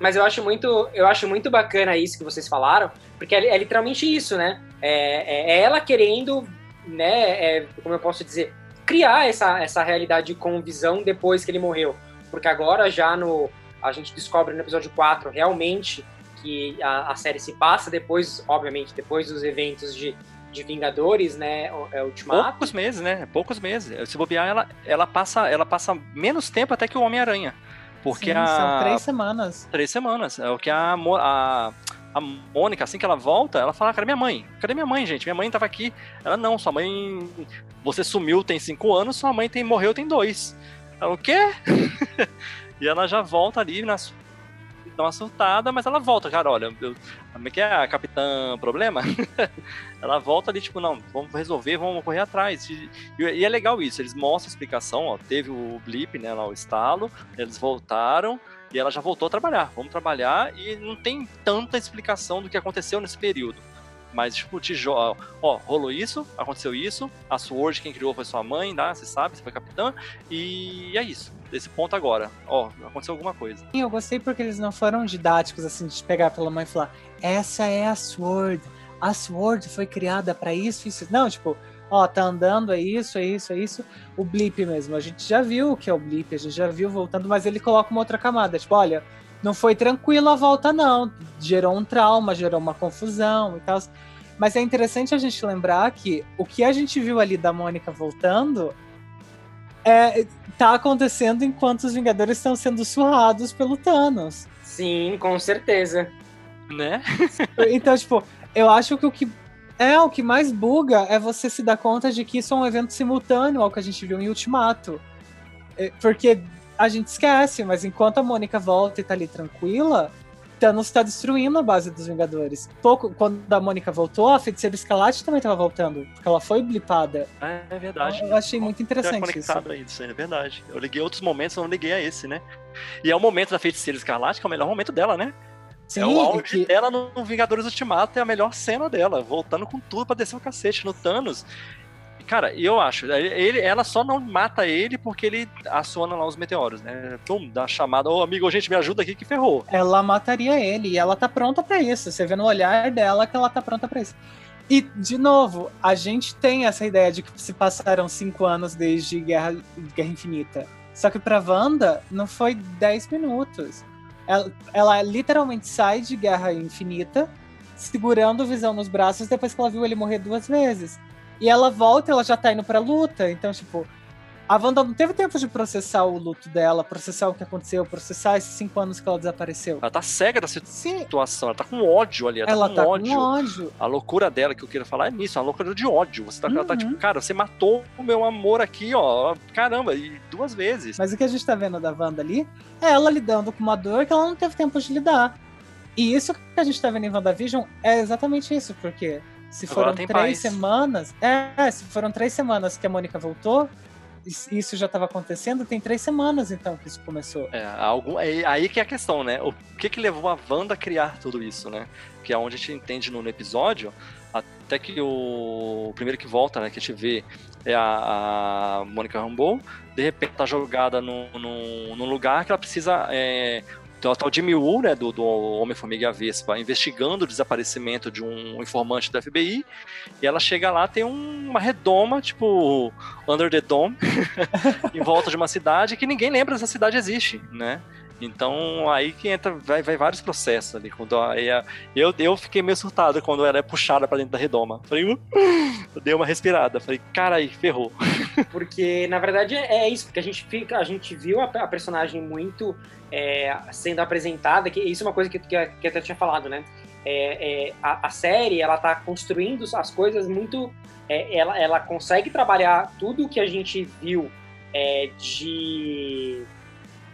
Mas eu acho muito, eu acho muito bacana isso que vocês falaram, porque é, é literalmente isso, né? É, é- é ela querendo, né? é, como eu posso dizer, criar essa, essa realidade com visão depois que ele morreu. Porque agora já no. A gente descobre no episódio 4 realmente que a, a série se passa depois, obviamente, depois dos eventos de, de Vingadores, né? É Ultimato. Poucos meses, né? Poucos meses. Se bobear, ela, ela, passa, ela passa menos tempo até que o Homem-Aranha. Porque Sim, a. São três semanas. três semanas. É o que a, a, a Mônica, assim que ela volta, ela fala: "Ah, cadê minha mãe? Cadê minha mãe, gente? Minha mãe tava aqui. Ela, não, sua mãe. Você sumiu tem cinco anos, sua mãe tem, morreu tem dois. Ela, o quê? e ela já volta ali na dá uma surtada, mas ela volta, cara, olha, eu, como é que é a Capitã Problema? ela volta ali, tipo, não, vamos resolver, vamos correr atrás. E, e é legal isso, eles mostram a explicação, ó, teve o blip, né, lá o estalo, eles voltaram, e ela já voltou a trabalhar. Vamos trabalhar e não tem tanta explicação do que aconteceu nesse período. Mas, tipo, tijolo, ó, rolou isso, aconteceu isso, a Sword quem criou foi sua mãe, né? Você sabe, você foi capitã, e é isso. Desse ponto agora, ó, aconteceu alguma coisa. E eu gostei porque eles não foram didáticos, assim, de pegar pela mãe e falar: essa é a Sword. A Sword foi criada pra isso, isso. Não, tipo, ó, tá andando, é isso, é isso, é isso. O blip mesmo, a gente já viu o que é o blip, a gente já viu voltando, mas ele coloca uma outra camada, tipo, olha, não foi tranquilo a volta, não. Gerou um trauma, gerou uma confusão e tal. Mas é interessante a gente lembrar que o que a gente viu ali da Mônica voltando é, tá acontecendo enquanto os Vingadores estão sendo surrados pelo Thanos. Sim, com certeza. Né? Então, tipo, eu acho que o que é o que mais buga é você se dar conta de que isso é um evento simultâneo ao que a gente viu em Ultimato. É, Porque a gente esquece, mas enquanto a Mônica volta e tá ali tranquila, Thanos tá destruindo a base dos Vingadores. Pouco, quando a Mônica voltou, a Feiticeira Escalate também tava voltando, porque ela foi blipada. É, é verdade. Eu achei muito Tá interessante isso. conectado a isso, é verdade. Eu liguei outros momentos, eu não liguei a esse, né? E é o momento da Feiticeira Escarlate, que é o melhor momento dela, né? Sim, é o auge que- dela no Vingadores Ultimato, é a melhor cena dela, voltando com tudo pra descer o cacete no Thanos. Cara, e eu acho, ele, ela só não mata ele porque ele aciona lá os meteoros, né? Pum, dá uma chamada, ô amigo, gente, me ajuda aqui que ferrou. ela mataria ele e ela tá pronta pra isso. Você vê no olhar dela que ela tá pronta pra isso. E, de novo, a gente tem essa ideia de que se passaram cinco anos desde Guerra, Guerra Infinita. Só que pra Wanda, não foi 10 minutos. Ela, ela literalmente sai de Guerra Infinita, segurando o Visão nos braços depois que ela viu ele morrer duas vezes. E ela volta, ela já tá indo pra luta. Então, tipo, a Wanda não teve tempo de processar o luto dela, processar o que aconteceu, processar esses cinco anos que ela desapareceu. Ela tá cega da Sim, situação, ela tá com ódio ali, ela, ela tá tá com ódio. com ódio. A loucura dela que eu queria falar é nisso, é uma loucura de ódio. Você tá, ela tá Uhum. tipo, cara, você matou o meu amor aqui, ó. Caramba, e duas vezes. Mas o que a gente tá vendo da Wanda ali é ela lidando com uma dor que ela não teve tempo de lidar. E isso que a gente tá vendo em WandaVision é exatamente isso, porque se Agora foram três paz. semanas. É, se foram três semanas que a Mônica voltou, isso já tava acontecendo, tem três semanas então que isso começou. É, algum, é aí que é a questão, né? O que que levou a Wanda a criar tudo isso, né? Que é onde a gente entende no, no episódio, até que o, o primeiro que volta, né, que a gente vê é a, a Mônica Rambeau, de repente tá jogada num, num, num lugar que ela precisa... É, então, tá o Jimmy Woo, né, do, do Homem-Formiga e a Vespa, investigando o desaparecimento de um informante do FBI, e ela chega lá, tem um- uma redoma, tipo Under the Dome, em volta de uma cidade que ninguém lembra essa cidade existe, né? Então aí que entra, vai, vai vários processos ali. Quando a- eu, eu fiquei meio surtado quando ela é puxada pra dentro da redoma. Falei, uh, dei uma respirada. Falei, cara aí, ferrou. Porque, na verdade, é isso, porque a gente fica, a gente viu a, a personagem muito é, sendo apresentada, que isso é uma coisa que, que, que eu até tinha falado, né? É, é, a, a série, ela tá construindo as coisas muito. é, ela, ela consegue trabalhar tudo que a gente viu é, de.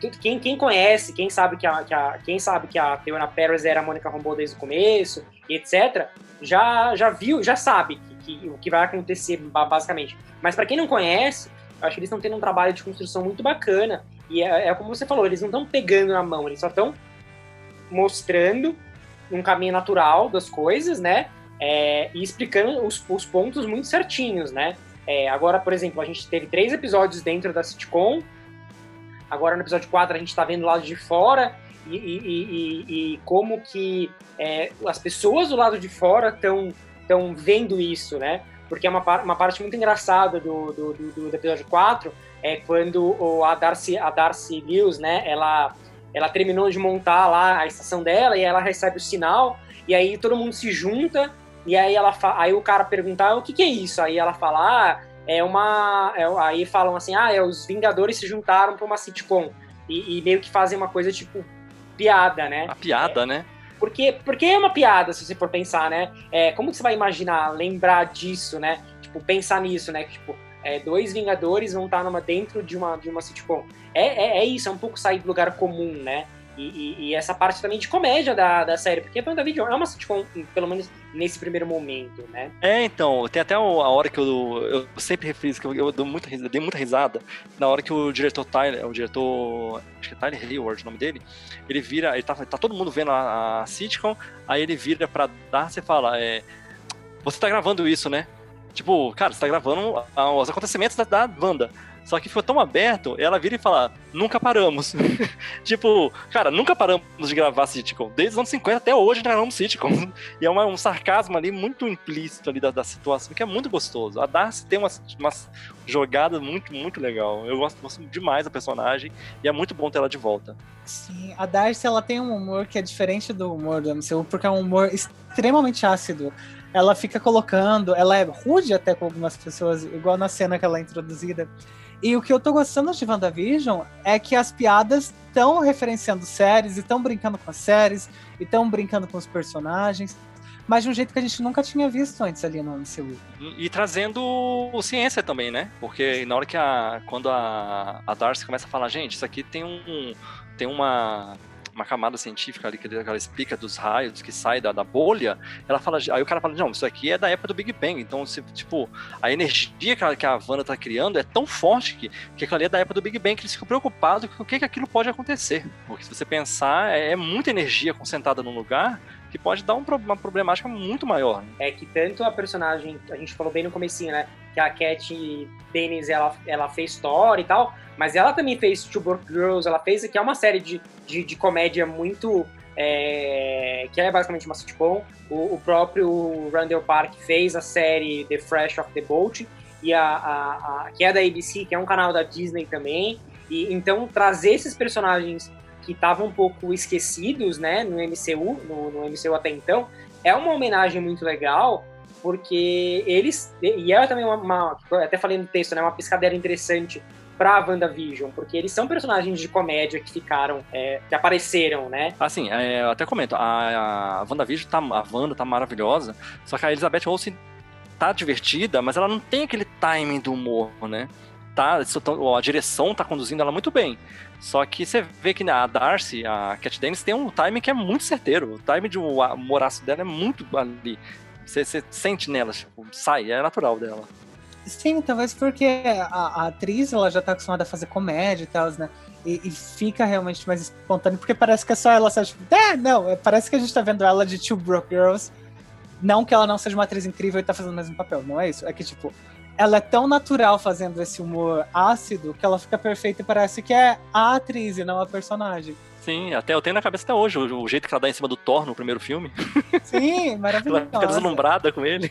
Tudo- Quem, quem conhece, quem sabe que a, que a, quem sabe que a Theona Paris era a Mônica Rambeau desde o começo, etc., já, já viu, já sabe que, que- o que vai acontecer, ba- basicamente. Mas pra quem não conhece, eu acho que eles estão tendo um trabalho de construção muito bacana. E é, é como você falou, eles não estão pegando na mão, eles só estão mostrando um caminho natural das coisas, né? É, e explicando os, os pontos muito certinhos, né? É, agora, por exemplo, a gente teve três episódios dentro da sitcom. Agora no episódio 4 a gente tá vendo o lado de fora e, e- e- e- como que é, as pessoas do lado de fora estão estão vendo isso, né? Porque é uma, uma parte muito engraçada do, do, do- do episódio 4 é quando a Darcy, a Darcy Lewis, né, ela, ela terminou de montar lá a estação dela e ela recebe o sinal e aí todo mundo se junta e aí ela aí o cara pergunta "Ah, o que, que é isso? Aí ela fala, ah, é uma. é- aí falam assim, ah, é, os Vingadores se juntaram para uma sitcom. E, e meio que fazem uma coisa tipo piada, né? A piada, né? Porque, porque é uma piada, se você for pensar, né? É, como que você vai imaginar, lembrar disso, né? Tipo, pensar nisso, né? Que, tipo, é, dois Vingadores vão estar numa, dentro de uma, de uma sitcom. É, é, é isso, é um pouco sair do lugar comum, né? E, e- e essa parte também de comédia da, da série, porque WandaVision é uma sitcom, pelo menos nesse primeiro momento, né? É, então, tem até a hora que eu, eu sempre refriso que eu, eu dou muita, eu dei muita risada na hora que o diretor Tyler, o diretor, acho que é Tyler Hayward o nome dele, ele vira, ele tá, tá todo mundo vendo a, a sitcom, aí ele vira pra Darcy e fala, é, você tá gravando isso, né? Tipo, cara, você tá gravando os acontecimentos da, da Wanda. Só que ficou tão aberto, ela vira e fala, nunca paramos. tipo, cara, nunca paramos de gravar sitcom. Desde os anos 50 até hoje gravamos sitcom. E é uma- um sarcasmo ali muito implícito ali da, da situação, que é muito gostoso. A Darcy tem umas, umas jogadas muito, muito legal. Eu gosto, gosto demais da personagem e é muito bom ter ela de volta. Sim, a Darcy ela tem um humor que é diferente do humor do MCU, porque é um humor extremamente ácido. Ela fica colocando, ela é rude até com algumas pessoas, igual na cena que ela é introduzida. E o que eu tô gostando de WandaVision é que as piadas estão referenciando séries, estão brincando com as séries, estão brincando com os personagens. mas de um jeito que a gente nunca tinha visto antes ali no MCU. E trazendo ciência também, né? Porque na hora que a. Quando a, a Darcy começa a falar, gente, isso aqui tem um. Tem uma uma camada científica ali que ela explica dos raios que saem da, da, bolha, ela fala, aí o cara fala, não, isso aqui é da época do Big Bang, então, se, tipo, a energia que a, que a Wanda tá criando é tão forte que, que aquilo ali é da época do Big Bang, que eles ficam preocupados com o que, que aquilo pode acontecer. Porque se você pensar, é, é muita energia concentrada num lugar que pode dar um, uma problemática muito maior. Né? É que tanto a personagem, a gente falou bem no comecinho, né? Que a Cat Dennis, ela, ela fez Thor e tal, mas ela também fez Two Girls, ela fez, que é uma série de, de, de comédia muito... É, que é basicamente uma sitcom. O, o, próprio Randall Park fez a série The Fresh of the Boat, e a, a, a, que é da ABC, que é um canal da Disney também. E então trazer esses personagens que estavam um pouco esquecidos, né, no MCU, no, no, MCU até então, é uma homenagem muito legal, porque eles, e é também uma, uma até falei no texto, né, uma piscadeira interessante pra WandaVision, porque eles são personagens de comédia que ficaram, é, que apareceram, né? Assim, é, eu até comento, a, a WandaVision tá, a tá maravilhosa, só que a Elizabeth Olsen tá divertida, mas ela não tem aquele timing do humor, né? Tá, a direção tá conduzindo ela muito bem. Só que você vê que a Darcy, a Cat Dennis, tem um timing que é muito certeiro. O timing de um moraço dela é muito ali. Você, você sente nela, tipo, sai, é natural dela. Sim, talvez porque a, a, atriz ela já tá acostumada a fazer comédia e tal, né? E, e, fica realmente mais espontâneo, porque parece que é só ela, sabe? Tipo, é, não, parece que a gente tá vendo ela de Two Broke Girls. Não que ela não seja uma atriz incrível e tá fazendo o mesmo papel, não é isso. É que, tipo, ela é tão natural fazendo esse humor ácido que ela fica perfeita e parece que é a atriz e não a personagem. Sim, até eu tenho na cabeça até hoje o, jeito que ela dá em cima do Thor no primeiro filme. Sim, maravilhoso. ela fica deslumbrada com ele.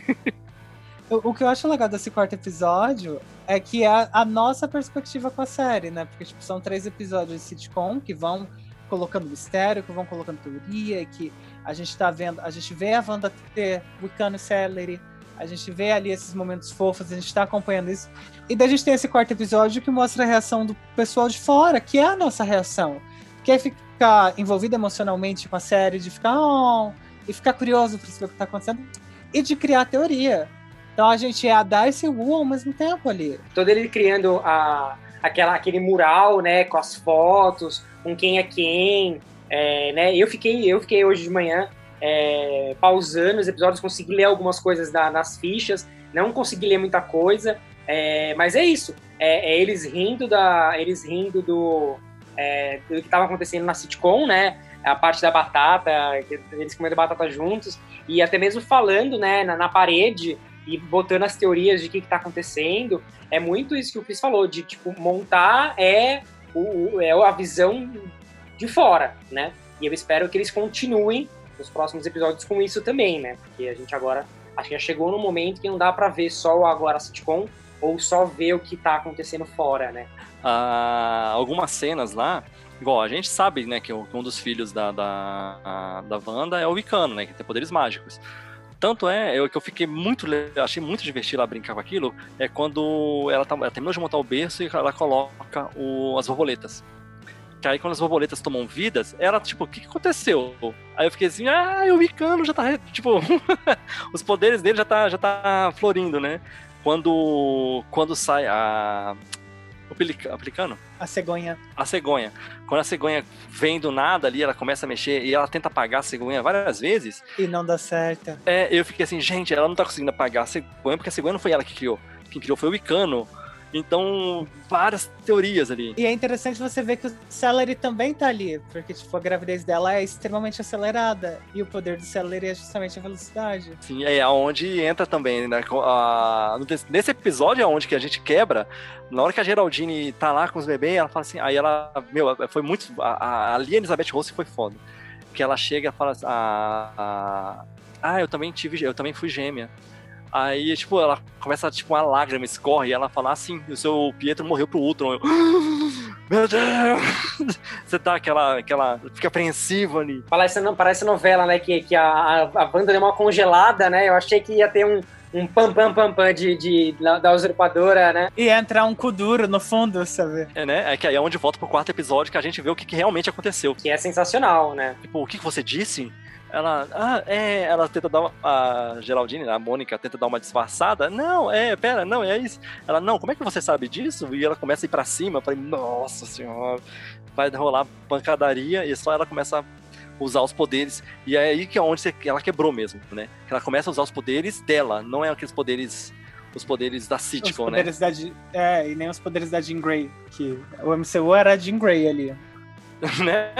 O, o, que eu acho legal desse quarto episódio é que é a nossa perspectiva com a série, né? Porque tipo, são três episódios de sitcom que vão colocando mistério, que vão colocando teoria, que a gente tá vendo, a gente vê a Wanda ter Wiccan Celery, a gente vê ali esses momentos fofos, a gente tá acompanhando isso. E daí a gente tem esse quarto episódio que mostra a reação do pessoal de fora, que é a nossa reação. Que é ficar envolvido emocionalmente com a série, de ficar, oh, e ficar curioso para saber o que tá acontecendo, e de criar teoria. Então a gente é a Darcy Wu ao mesmo tempo ali. Todo ele criando a, aquela, aquele mural, né, com as fotos, com quem é quem. É, né? Eu fiquei, eu fiquei hoje de manhã é, pausando os episódios, consegui ler algumas coisas da, nas fichas, não consegui ler muita coisa, é, mas é isso. É, é, eles rindo da, eles rindo do, é, do que estava acontecendo na sitcom, né? A parte da batata, eles comendo batata juntos e até mesmo falando, né, na, na parede e botando as teorias de o que está acontecendo. É muito isso que o Chris falou, de tipo montar é o, é a visão de fora, né? E eu espero que eles continuem nos próximos episódios com isso também, né? Porque a gente agora acho que já chegou no momento que não dá para ver só o agora sitcom ou só ver o que tá acontecendo fora, né? Ah, algumas cenas lá, igual a gente sabe, né, que um dos filhos da, da, da Wanda é o Wicano, né, que tem poderes mágicos. Tanto é eu, que eu fiquei muito. Achei muito divertido lá brincar com aquilo. É quando ela, tá, ela terminou de montar o berço e ela coloca o, as borboletas. Que aí quando as borboletas tomam vidas, ela, tipo, o que, que aconteceu? Aí eu fiquei assim, ah, o Wicano já tá, tipo, os poderes dele já tá, já tá florindo, né? Quando, quando sai a... O pelicano? A cegonha. A cegonha. Quando a cegonha vem do nada ali, ela começa a mexer e ela tenta apagar a cegonha várias vezes. E não dá certo. É, eu fiquei assim, gente, ela não tá conseguindo apagar a cegonha, porque a cegonha não foi ela que criou. Quem criou foi o Wicano. Então, várias teorias ali. E é interessante você ver que o Celery também tá ali, porque tipo, a gravidez dela é extremamente acelerada e o poder do Celery é justamente a velocidade. Sim, é aonde entra também, né? A, nesse episódio é onde que a gente quebra, na hora que a Geraldine tá lá com os bebês, ela fala assim, aí ela, meu, foi muito, a, a, ali a Elizabeth Rose foi foda, que ela chega e fala assim, a, a, ah, eu também tive, eu também fui gêmea. Aí, tipo, ela começa, tipo, uma lágrima escorre e ela fala assim, o seu Pietro morreu pro Ultron. Eu, Meu Deus! Você tá aquela, aquela, fica apreensivo ali. Parece, não, parece novela, né, que, que a, a banda deu uma congelada, né, eu achei que ia ter um, um pam pam pam pam de, de, da, da usurpadora, né? E entrar um Kuduro no fundo, sabe? É, né? É que aí é onde volta pro quarto episódio que a gente vê o que, que realmente aconteceu. Que é sensacional, né? Tipo, o que, que você disse? Ela, ah, é, ela tenta dar uma, a Geraldine, a Mônica, tenta dar uma disfarçada. Não, é, pera, não, é isso. Ela, não, como é que você sabe disso? E ela começa a ir pra cima. Eu falei, nossa senhora, vai rolar pancadaria. E só ela começa a usar os poderes. E é aí que é onde você- ela quebrou mesmo, né? Ela começa a usar os poderes dela, não é aqueles poderes. Os poderes da Os sitcom, né? poderes da Jean- É, e nem os poderes da Jean Grey. Que o MCU era a Jean Grey ali. né?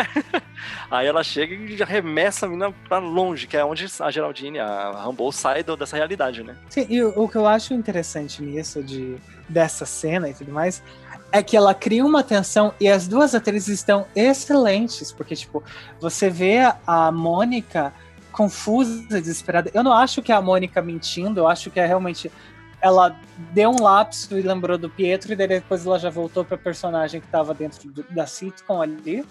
Aí ela chega e arremessa a mina pra longe, que é onde a Geraldine, a Rambo, sai dessa realidade, né? Sim, e o, o que eu acho interessante nisso, de, dessa cena e tudo mais, é que ela cria uma tensão e as duas atrizes estão excelentes, porque, tipo, você vê a Mônica confusa, desesperada. Eu não acho que é a Mônica mentindo, eu acho que é realmente. Ela deu um lapso e lembrou do Pietro, e daí depois ela já voltou pra personagem que tava dentro do- da sitcom ali.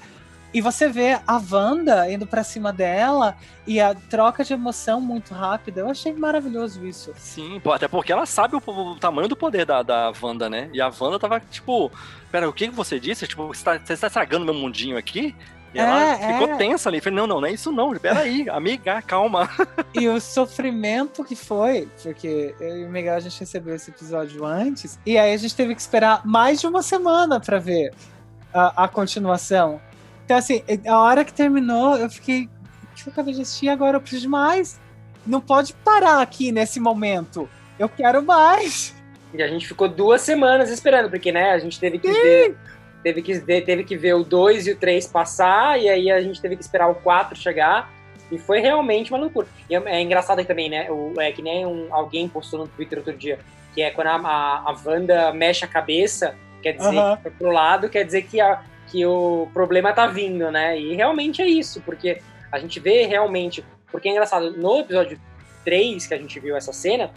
E você vê a Wanda indo pra cima dela e a troca de emoção muito rápida. Eu achei maravilhoso isso. Sim, até porque ela sabe o, o tamanho do poder da, da Wanda, né? E a Wanda tava, tipo, pera, o que você disse? Tipo, você tá, você tá estragando meu mundinho aqui? E ela É, ficou é. tensa ali. Falei, não, não, não é isso não. Peraí, amiga, calma. E o sofrimento que foi, porque eu e o Miguel a gente recebeu esse episódio antes, e aí a gente teve que esperar mais de uma semana pra ver a, a continuação. Então, assim, a hora que terminou, eu fiquei. O que eu acabei de assistir agora? Eu preciso de mais. Não pode parar aqui nesse momento. Eu quero mais. E a gente ficou duas semanas esperando, porque, né, a gente teve que ver. Teve que, ver, teve que ver o 2 e o 3 passar, e aí a gente teve que esperar o 4 chegar. E foi realmente uma loucura. E é, é engraçado aí também, né? O, é que nem um, alguém postou no Twitter outro dia, que é quando a, a, a Wanda mexe a cabeça, quer dizer Aham. que foi pro lado, quer dizer que, a, que o problema tá vindo, né? E realmente é isso, porque a gente vê realmente. Porque é engraçado, no episódio 3 que a gente viu essa cena,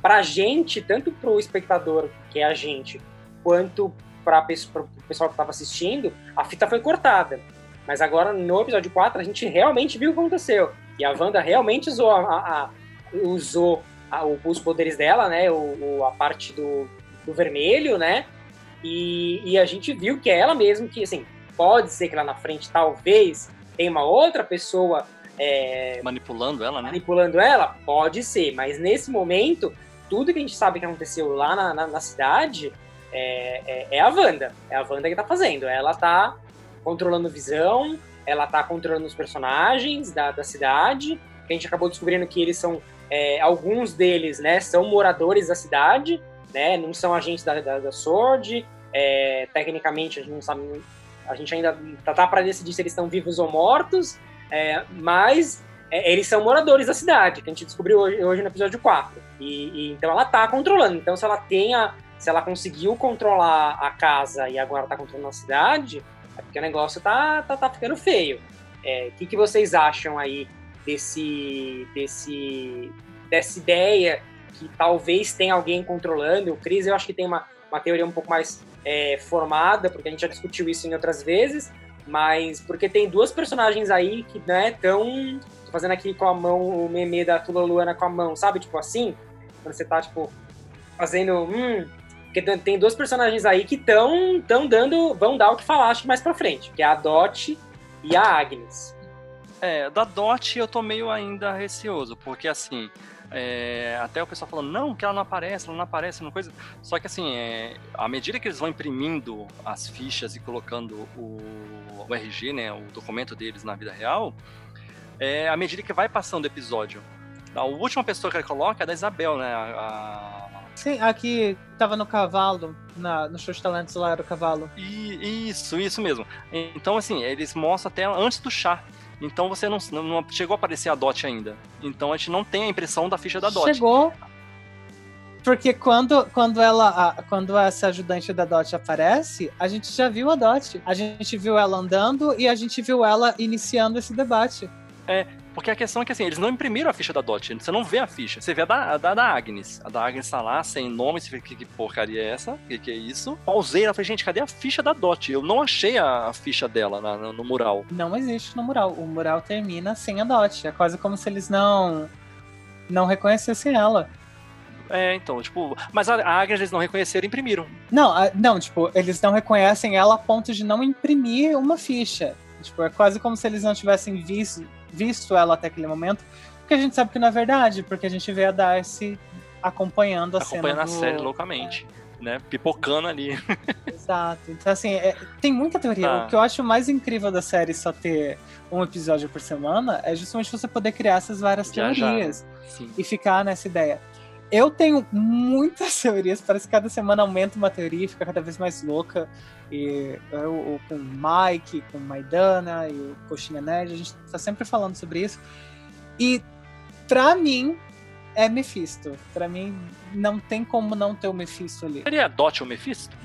pra gente, tanto pro espectador, que é a gente, quanto para o pessoal que estava assistindo, a fita foi cortada. Mas agora, no episódio 4, a gente realmente viu o que aconteceu. E a Wanda realmente usou, a, a- a- usou os poderes dela, né? O, o- a parte do, do vermelho, né? E, e a gente viu que é ela mesmo que, assim, pode ser que lá na frente, talvez, tenha uma outra pessoa é, Manipulando ela, né? manipulando ela? Pode ser, mas nesse momento, tudo que a gente sabe que aconteceu lá na, na- na cidade é, é- é a Wanda. É a Wanda que tá fazendo. Ela tá controlando visão, ela tá controlando os personagens da, da cidade. A gente acabou descobrindo que eles são. é, alguns deles, né, são moradores da cidade, né? Não são agentes da, da, da Sword. é, tecnicamente, a gente não sabe. A gente ainda tá, tá para decidir se eles estão vivos ou mortos. é, mas é, eles são moradores da cidade, que a gente descobriu hoje, hoje no episódio 4. E, e então ela tá controlando. Então, se ela tenha. Se ela conseguiu controlar a casa e agora tá controlando a cidade, é porque o negócio tá, tá, tá ficando feio. É, O que, que vocês acham aí desse, desse, dessa ideia que talvez tenha alguém controlando? O Cris, eu acho que tem uma, uma teoria um pouco mais é, formada, porque a gente já discutiu isso em outras vezes, mas porque tem duas personagens aí que, né, tão tô fazendo aqui com a mão o meme da Tula Luana com a mão, sabe? Tipo assim, quando você tá, tipo, fazendo. Hum, porque tem- duas personagens aí que estão tão dando. vão dar o que falar, acho mais pra frente, que é a Dot e a Agnes. É, da Dot eu tô meio ainda receoso, porque assim, é, até o pessoal falando, não, que ela não aparece, ela não aparece, não coisa. Só que assim, é, à medida que eles vão imprimindo as fichas e colocando o, o RG, né, o documento deles na vida real, é, à medida que vai passando o episódio. A última pessoa que ele coloca é da Isabel, né? A, Sim, aqui tava no cavalo, na, no show de talentos lá era o cavalo. E- Isso, isso mesmo. Então, assim, eles mostram até antes do chá. Então você não, não- chegou a aparecer a Dot ainda. Então a gente não tem a impressão da ficha da Dot. Chegou. Porque quando, quando ela, a- quando essa ajudante da Dot aparece, a gente já viu a Dot. A gente viu ela andando e a gente viu ela iniciando esse debate. Porque a questão é que assim, eles não imprimiram a ficha da Dot. Você não vê a ficha. Você vê a da, a da, da Agnes. A da Agnes tá lá, sem nome. Você que, que porcaria é essa? O que, que é isso? Pausei, ela falei, gente, cadê a ficha da Dot? Eu não achei a, a ficha dela na- no, no mural. Não existe no mural. O mural termina sem a Dot. É quase como se eles não não reconhecessem ela. É, então, tipo. Mas a, a Agnes eles não reconheceram e imprimiram. Não, a- não, tipo, eles não reconhecem ela a ponto de não imprimir uma ficha. Tipo, é quase como se eles não tivessem visto, visto ela até aquele momento. Porque a gente sabe que não é verdade, porque a gente vê a Darcy acompanhando a acompanhando cena a do... série loucamente. Né? Pipocando ali. Exato. Então, assim, é- tem muita teoria. Tá. O que eu acho mais incrível da série só ter um episódio por semana é justamente você poder criar essas várias Viajar. teorias e ficar nessa ideia. Eu tenho muitas teorias, parece que cada semana aumenta uma teoria e fica cada vez mais louca. E eu, eu com o Mike, com Maidana e o Coxinha Nerd, a gente tá sempre falando sobre isso. E pra mim é Mephisto. Pra mim não tem como não ter o Mephisto ali. Seria Dot ou Mephisto?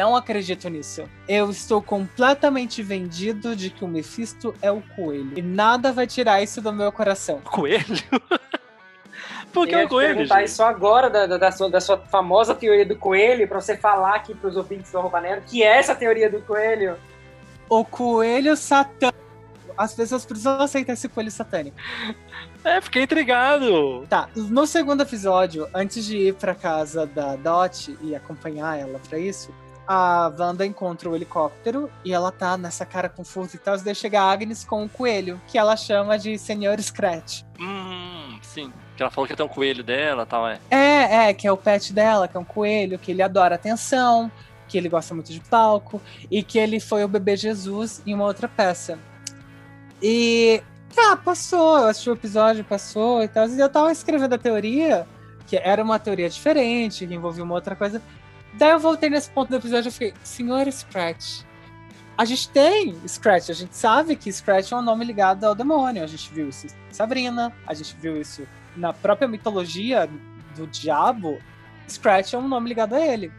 Não acredito nisso. Eu estou completamente vendido de que o Mephisto é o coelho. E nada vai tirar isso do meu coração. Coelho? Por que Eu ia o coelho? perguntar gente? isso agora, da, da- da sua, da sua famosa teoria do coelho, pra você falar aqui pros ouvintes do Arroba Nerd, que é essa teoria do coelho. O coelho satânico. As pessoas precisam aceitar esse coelho satânico. É, fiquei intrigado. Tá, no segundo episódio, antes de ir pra casa da Dot e acompanhar ela pra isso, a Wanda encontra o helicóptero e ela tá nessa cara confusa e tal. Daí chega a Agnes com o coelho, que ela chama de Senhor Scratch. Hum, sim. Que ela falou que tem um coelho dela tal, é. É, é, que é o pet dela, que é um coelho, que ele adora atenção, que ele gosta muito de palco, e que ele foi o bebê Jesus em uma outra peça. E tá, passou, eu assisti o episódio, passou e tal. E eu tava escrevendo a teoria, que era uma teoria diferente, que envolvia uma outra coisa. Daí eu voltei nesse ponto do episódio e fiquei, Senhor Scratch. A gente tem Scratch, a gente sabe que Scratch é um nome ligado ao demônio. A gente viu isso em Sabrina, a gente viu isso na própria mitologia do diabo. Scratch é um nome ligado a ele.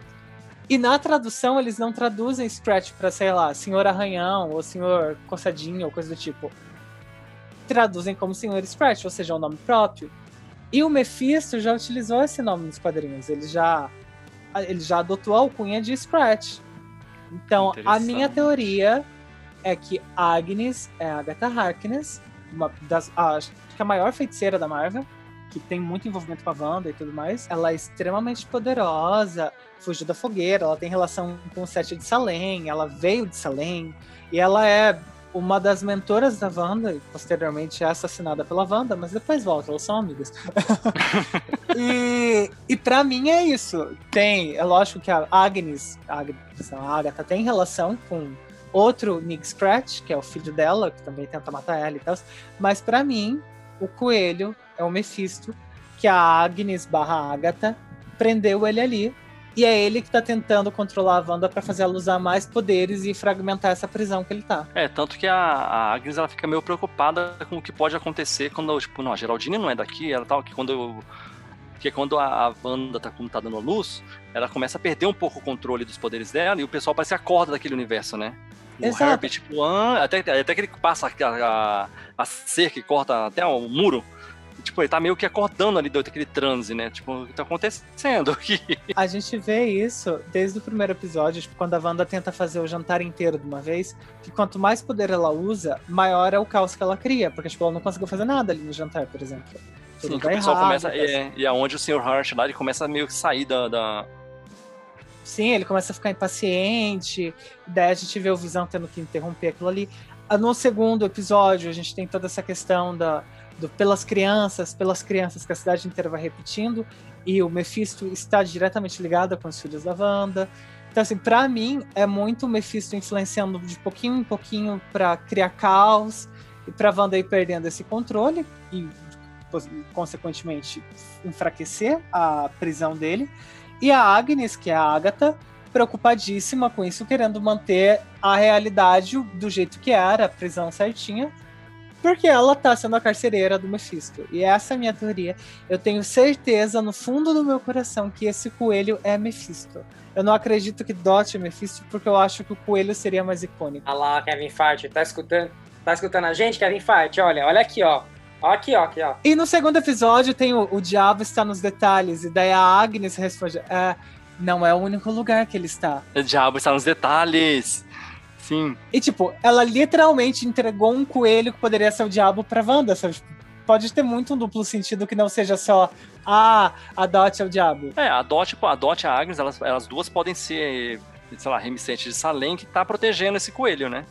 E na tradução, eles não traduzem Scratch pra, sei lá, Senhor Arranhão ou Senhor Coçadinho ou coisa do tipo. Traduzem como Senhor Scratch, ou seja, é um nome próprio. E o Mephisto já utilizou esse nome nos quadrinhos. Ele já, ele já adotou a alcunha de Scratch. Então, a minha teoria é que Agnes é a Agatha Harkness, uma das, a- acho que a maior feiticeira da Marvel, que tem muito envolvimento com a Wanda e tudo mais. Ela é extremamente poderosa, fugiu da fogueira, ela tem relação com o Sete de Salem, ela veio de Salem, e ela é uma das mentoras da Wanda, e posteriormente é assassinada pela Wanda, mas depois volta, elas são amigas. e, e para mim é isso. Tem, é lógico que a Agnes, a, Agnes, a Agatha tem relação com outro Nick Scratch, que é o filho dela, que também tenta matar ela e tal. Mas para mim, o coelho é o Mephisto, que a Agnes barra Agatha prendeu ele ali. E é ele que tá tentando controlar a Wanda pra fazer ela usar mais poderes e fragmentar essa prisão que ele tá. É, tanto que a, a Agnes ela fica meio preocupada com o que pode acontecer quando, tipo, não, a Geraldine não é daqui, ela tal, que quando eu. Que quando a, a Wanda tá, como tá dando luz, ela começa a perder um pouco o controle dos poderes dela e o pessoal parece que acorda daquele universo, né? O Exato. Herbert, tipo, ah, até, até que ele passa a, a, a cerca e corta até o muro. Tipo, ele tá meio que acordando ali do daquele transe, né? Tipo, o que tá acontecendo aqui? A gente vê isso desde o primeiro episódio, tipo, quando a Wanda tenta fazer o jantar inteiro de uma vez, que quanto mais poder ela usa, maior é o caos que ela cria, porque tipo, ela não conseguiu fazer nada ali no jantar, por exemplo. Tudo Sim, que o pessoal errado, começa. tá- É, e aonde o Sr. Harsh lá, ele começa a meio que sair da. da- Sim, ele começa a ficar impaciente, daí a gente vê o Visão tendo que interromper aquilo ali. Ah, No segundo episódio, a gente tem toda essa questão da, do pelas crianças, pelas crianças, que a cidade inteira vai repetindo, e o Mephisto está diretamente ligado com os filhos da Wanda. Então, assim, pra mim, é muito o Mephisto influenciando de pouquinho em pouquinho pra criar caos, e pra Wanda ir perdendo esse controle, e, consequentemente, enfraquecer a prisão dele. E a Agnes, que é a Agatha, preocupadíssima com isso, querendo manter a realidade do jeito que era, a prisão certinha, porque ela tá sendo a carcereira do Mephisto. E essa é a minha teoria. Eu tenho certeza, no fundo do meu coração, que esse coelho é Mephisto. Eu não acredito que Dot é Mephisto, porque eu acho que o coelho seria mais icônico. Olha lá, Kevin Feige, tá escutando? Tá escutando a gente, Kevin Feige? Olha, olha aqui, ó. Ó aqui, ó, aqui, ó. E no segundo episódio tem o, o diabo está nos detalhes, e daí a Agnes responde: é, não é o único lugar que ele está. O diabo está nos detalhes. Sim. E, tipo, ela literalmente entregou um coelho que poderia ser o diabo pra Wanda, sabe? Tipo, pode ter muito um duplo sentido que não seja só ah, a Dot é o diabo. É, a Dot, a Dot e a Agnes, elas, elas duas podem ser, sei lá, remissentes de Salem que tá protegendo esse coelho, né?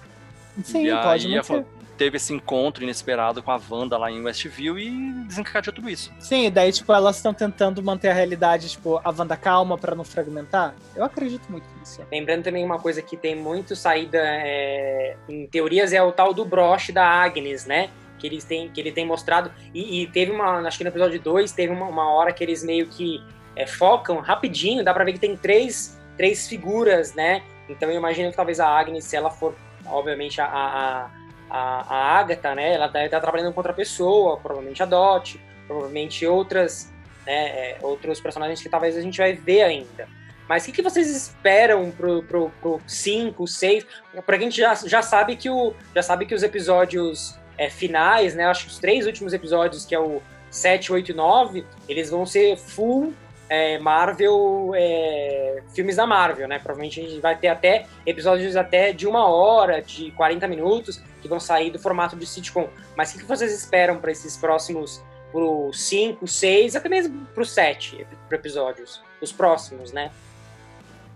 Sim, e pode aí muito ser. Teve esse encontro inesperado com a Wanda lá em Westview e desencadeou tudo isso. Sim, e daí, tipo, elas estão tentando manter a realidade, tipo, a Wanda calma pra não fragmentar. Eu acredito muito nisso. Lembrando também uma coisa que tem muito saída é, em teorias é o tal do broche da Agnes, né? Que eles têm, que ele tem mostrado. E, e teve uma, acho que no episódio 2, teve uma, uma hora que eles meio que é, focam rapidinho, dá pra ver que tem três, três figuras, né? Então eu imagino que talvez a Agnes, se ela for, obviamente, a, a, a, a Agatha, né? Ela deve estar trabalhando com outra pessoa, provavelmente a Dot, provavelmente outras, né, é, outros personagens que talvez a gente vai ver ainda. Mas o que, que vocês esperam pro, pro, pro 5, 6? Porque a gente já, já sabe que o já sabe que os episódios é, finais, né? Acho que os três últimos episódios, que é o 7, 8 e 9, eles vão ser full é, Marvel, é, filmes da Marvel, né? Provavelmente a gente vai ter até episódios até de uma hora, de 40 minutos, que vão sair do formato de sitcom. Mas o que, vocês esperam para esses próximos, pro 5, 6, até mesmo pro 7 episódios? Os próximos, né?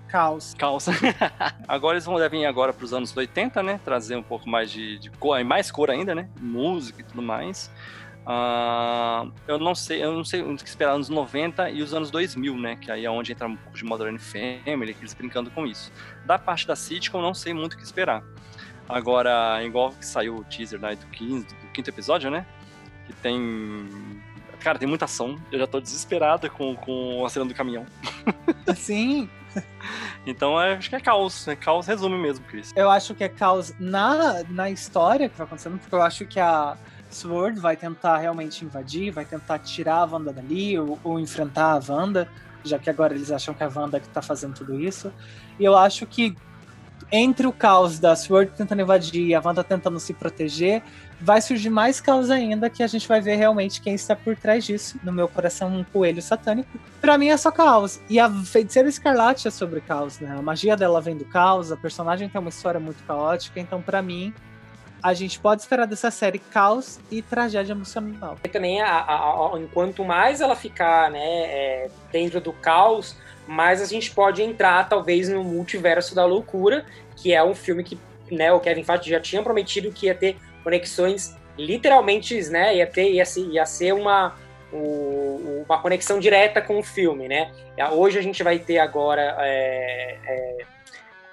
Caos. Calça. agora eles vão devem ir agora para os anos 80, né? Trazer um pouco mais de, de cor, e mais cor ainda, né? Música e tudo mais. Ah, eu não sei, eu não sei o que esperar nos 90 e os anos 2000, né? Que aí é onde entra um pouco de Modern Family, eles brincando com isso. Da parte da sitcom, eu não sei muito o que esperar. Agora, igual que saiu o teaser né, do, 15, do quinto episódio, né? Que tem. Cara, tem muita ação. Eu já tô desesperada com, com o acelero do caminhão. Sim, Então é, acho que é caos. É caos resume mesmo, Chris. eu acho que é caos na, na história que vai acontecendo, porque eu acho que a Sword vai tentar realmente invadir, vai tentar tirar a Wanda dali, ou, ou enfrentar a Wanda, já que agora eles acham que é a Wanda que tá fazendo tudo isso. E eu acho que entre o caos da Sword tentando invadir e a Wanda tentando se proteger, vai surgir mais caos ainda que a gente vai ver realmente quem está por trás disso. No meu coração, um coelho satânico. Pra mim é só caos. E a feiticeira escarlate é sobre caos, né? A magia dela vem do caos, a personagem tem uma história muito caótica, então pra mim a gente pode esperar dessa série caos e tragédia emocional. E também, a, a- a- enquanto mais ela ficar né, é, dentro do caos, mais a gente pode entrar, talvez, no multiverso da loucura, que é um filme que né, o Kevin Feige já tinha prometido que ia ter conexões literalmente, né? Ia, ter, ia, ser, ia ser uma, uma conexão direta com o filme, né? Hoje a gente vai ter agora. é, é,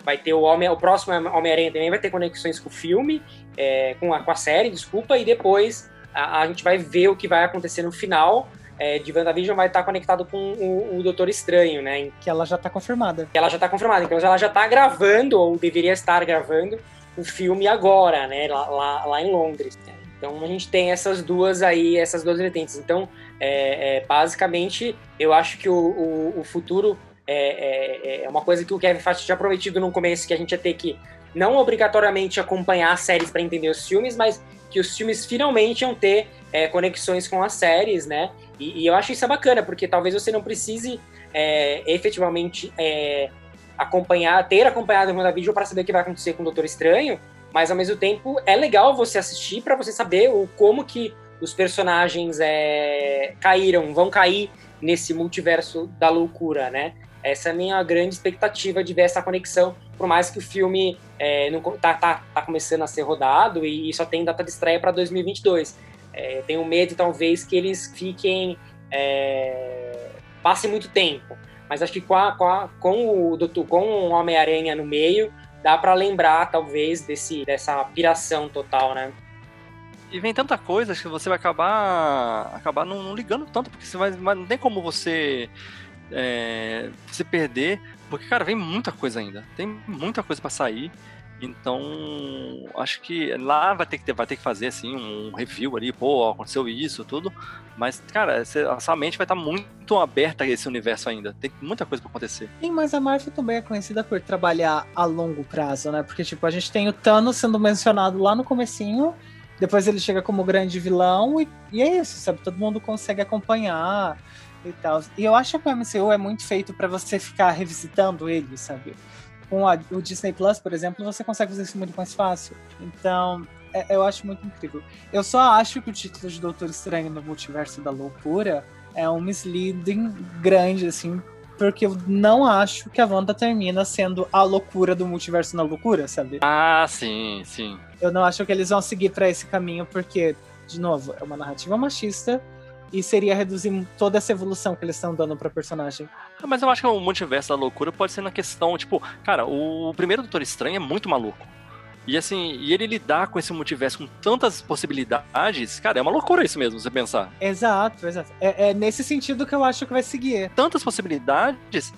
vai ter o Homem, o próximo Homem-Aranha também vai ter conexões com o filme, é, com, a, com a série, desculpa, e depois a, a gente vai ver o que vai acontecer no final. É, de WandaVision vai estar conectado com o, o Doutor Estranho, né? Que ela já tá confirmada. ela já tá confirmada. Então ela já tá gravando, ou deveria estar gravando, o filme agora, né? Lá, lá, lá em Londres. Então a gente tem essas duas aí, essas duas vertentes. Então, é, é, basicamente, eu acho que o, o, o futuro é, é, é uma coisa que o Kevin Feige tinha prometido no começo, que a gente ia ter que não obrigatoriamente acompanhar as séries para entender os filmes, mas que os filmes finalmente iam ter é, conexões com as séries, né? E, e eu acho isso bacana, porque talvez você não precise é, efetivamente é, acompanhar, ter acompanhado o WandaVision para saber o que vai acontecer com o Doutor Estranho, mas ao mesmo tempo é legal você assistir para você saber o, como que os personagens é, caíram, vão cair nesse multiverso da loucura, né? Essa é a minha grande expectativa de ver essa conexão, por mais que o filme é, não, tá, tá, tá começando a ser rodado e só tem data de estreia para 2022. É, tenho medo, talvez, que eles fiquem. É, passe muito tempo. Mas acho que com, a, com, a, com o Doutor, com o Homem-Aranha no meio, dá para lembrar, talvez, desse, dessa piração total, né? E vem tanta coisa que você vai acabar acabar não, não ligando tanto, porque você vai- não tem como você é, se perder, porque, cara, vem muita coisa ainda. Tem muita coisa pra sair. Então, acho que lá vai ter que, ter- vai ter que fazer assim um review ali, pô, aconteceu isso, tudo. Mas, cara, a sua mente vai estar muito aberta a esse universo ainda. Tem muita coisa pra acontecer. Sim, mas a Marvel também é conhecida por trabalhar a longo prazo, né? Porque, tipo, a gente tem o Thanos sendo mencionado lá no comecinho, depois ele chega como grande vilão, e, e é isso, sabe? Todo mundo consegue acompanhar e tal. E eu acho que o MCU é muito feito pra você ficar revisitando ele, sabe? Com a- o Disney Plus, por exemplo, você consegue fazer isso muito mais fácil. Então, é- eu acho muito incrível. Eu só acho que o título de Doutor Estranho no Multiverso da Loucura é um misleading grande, assim, porque eu não acho que a Wanda termina sendo a loucura do Multiverso na Loucura, sabe? Ah, sim, sim. Eu não acho que eles vão seguir pra esse caminho, porque, de novo, é uma narrativa machista e seria reduzir toda essa evolução que eles estão dando pra personagem. Ah, Mas eu acho que o multiverso da loucura pode ser na questão, tipo, cara, o primeiro Doutor Estranho é muito maluco. E assim, e ele lidar com esse multiverso com tantas possibilidades, cara, é uma loucura isso mesmo, você pensar. Exato, exato. É, é nesse sentido que eu acho que vai seguir. Tantas possibilidades,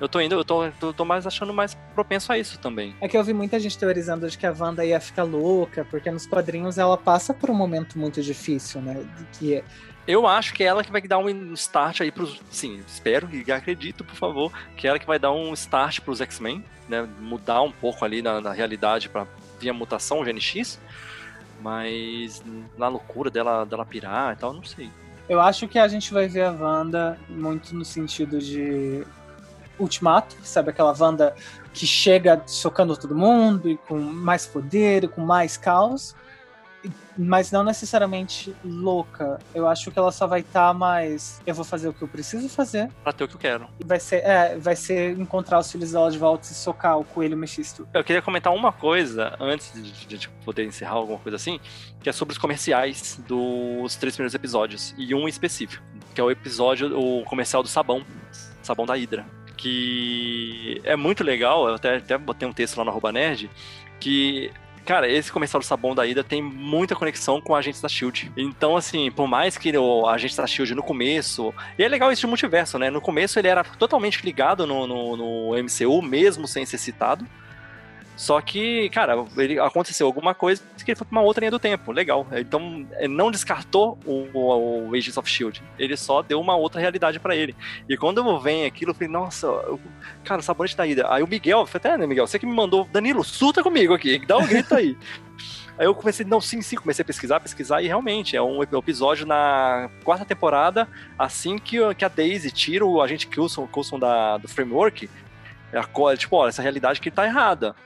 eu tô indo, eu tô, tô, tô mais achando mais propenso a isso também. É que eu vi muita gente teorizando de que a Wanda ia ficar louca, porque nos quadrinhos ela passa por um momento muito difícil, né? Que Eu acho que é ela que vai dar um start aí pros. Sim, espero e acredito, por favor, que é ela que vai dar um start pros X-Men, né? Mudar um pouco ali na, na realidade vir a mutação GNX. Mas na loucura dela, dela pirar e tal, não sei. eu acho que a gente vai ver a Wanda muito no sentido de Ultimato, sabe? Aquela Wanda que chega socando todo mundo e com mais poder, e com mais caos. Mas não necessariamente louca. Eu acho que ela só vai estar mais. Eu vou fazer o que eu preciso fazer. Pra ter o que eu quero. E vai ser, é, vai ser encontrar os filhos dela de volta e socar o coelho Mephisto. Eu queria comentar uma coisa antes de de a gente poder encerrar alguma coisa assim, que é sobre os comerciais dos três primeiros episódios e um específico, que é o episódio, o comercial do sabão, sabão da Hydra, que é muito legal. Eu até, até botei um texto lá no arroba nerd que Cara, esse comercial do sabão da Ida tem muita conexão com agentes da Shield. Então, assim, por mais que o agente da Shield no começo. E é legal esse multiverso, né? No começo ele era totalmente ligado no, no, no MCU, mesmo sem ser citado. Só que, cara, ele aconteceu alguma coisa que ele foi pra uma outra linha do tempo. Legal. Então, não descartou o, o, o Agents of Shield. Ele só deu uma outra realidade pra ele. E quando eu venho aquilo, eu falei, nossa, eu- cara, sabonete da ida. Aí o Miguel, falei, até, né, Miguel, você que me mandou, Danilo, surta comigo aqui, dá um grito aí. Aí eu comecei, não, sim, sim, comecei a pesquisar, pesquisar, e realmente é um episódio na quarta temporada, assim que, que a Daisy tira o agente Coulson, Coulson da, do framework, é a co- tipo, olha, essa realidade aqui tá errada.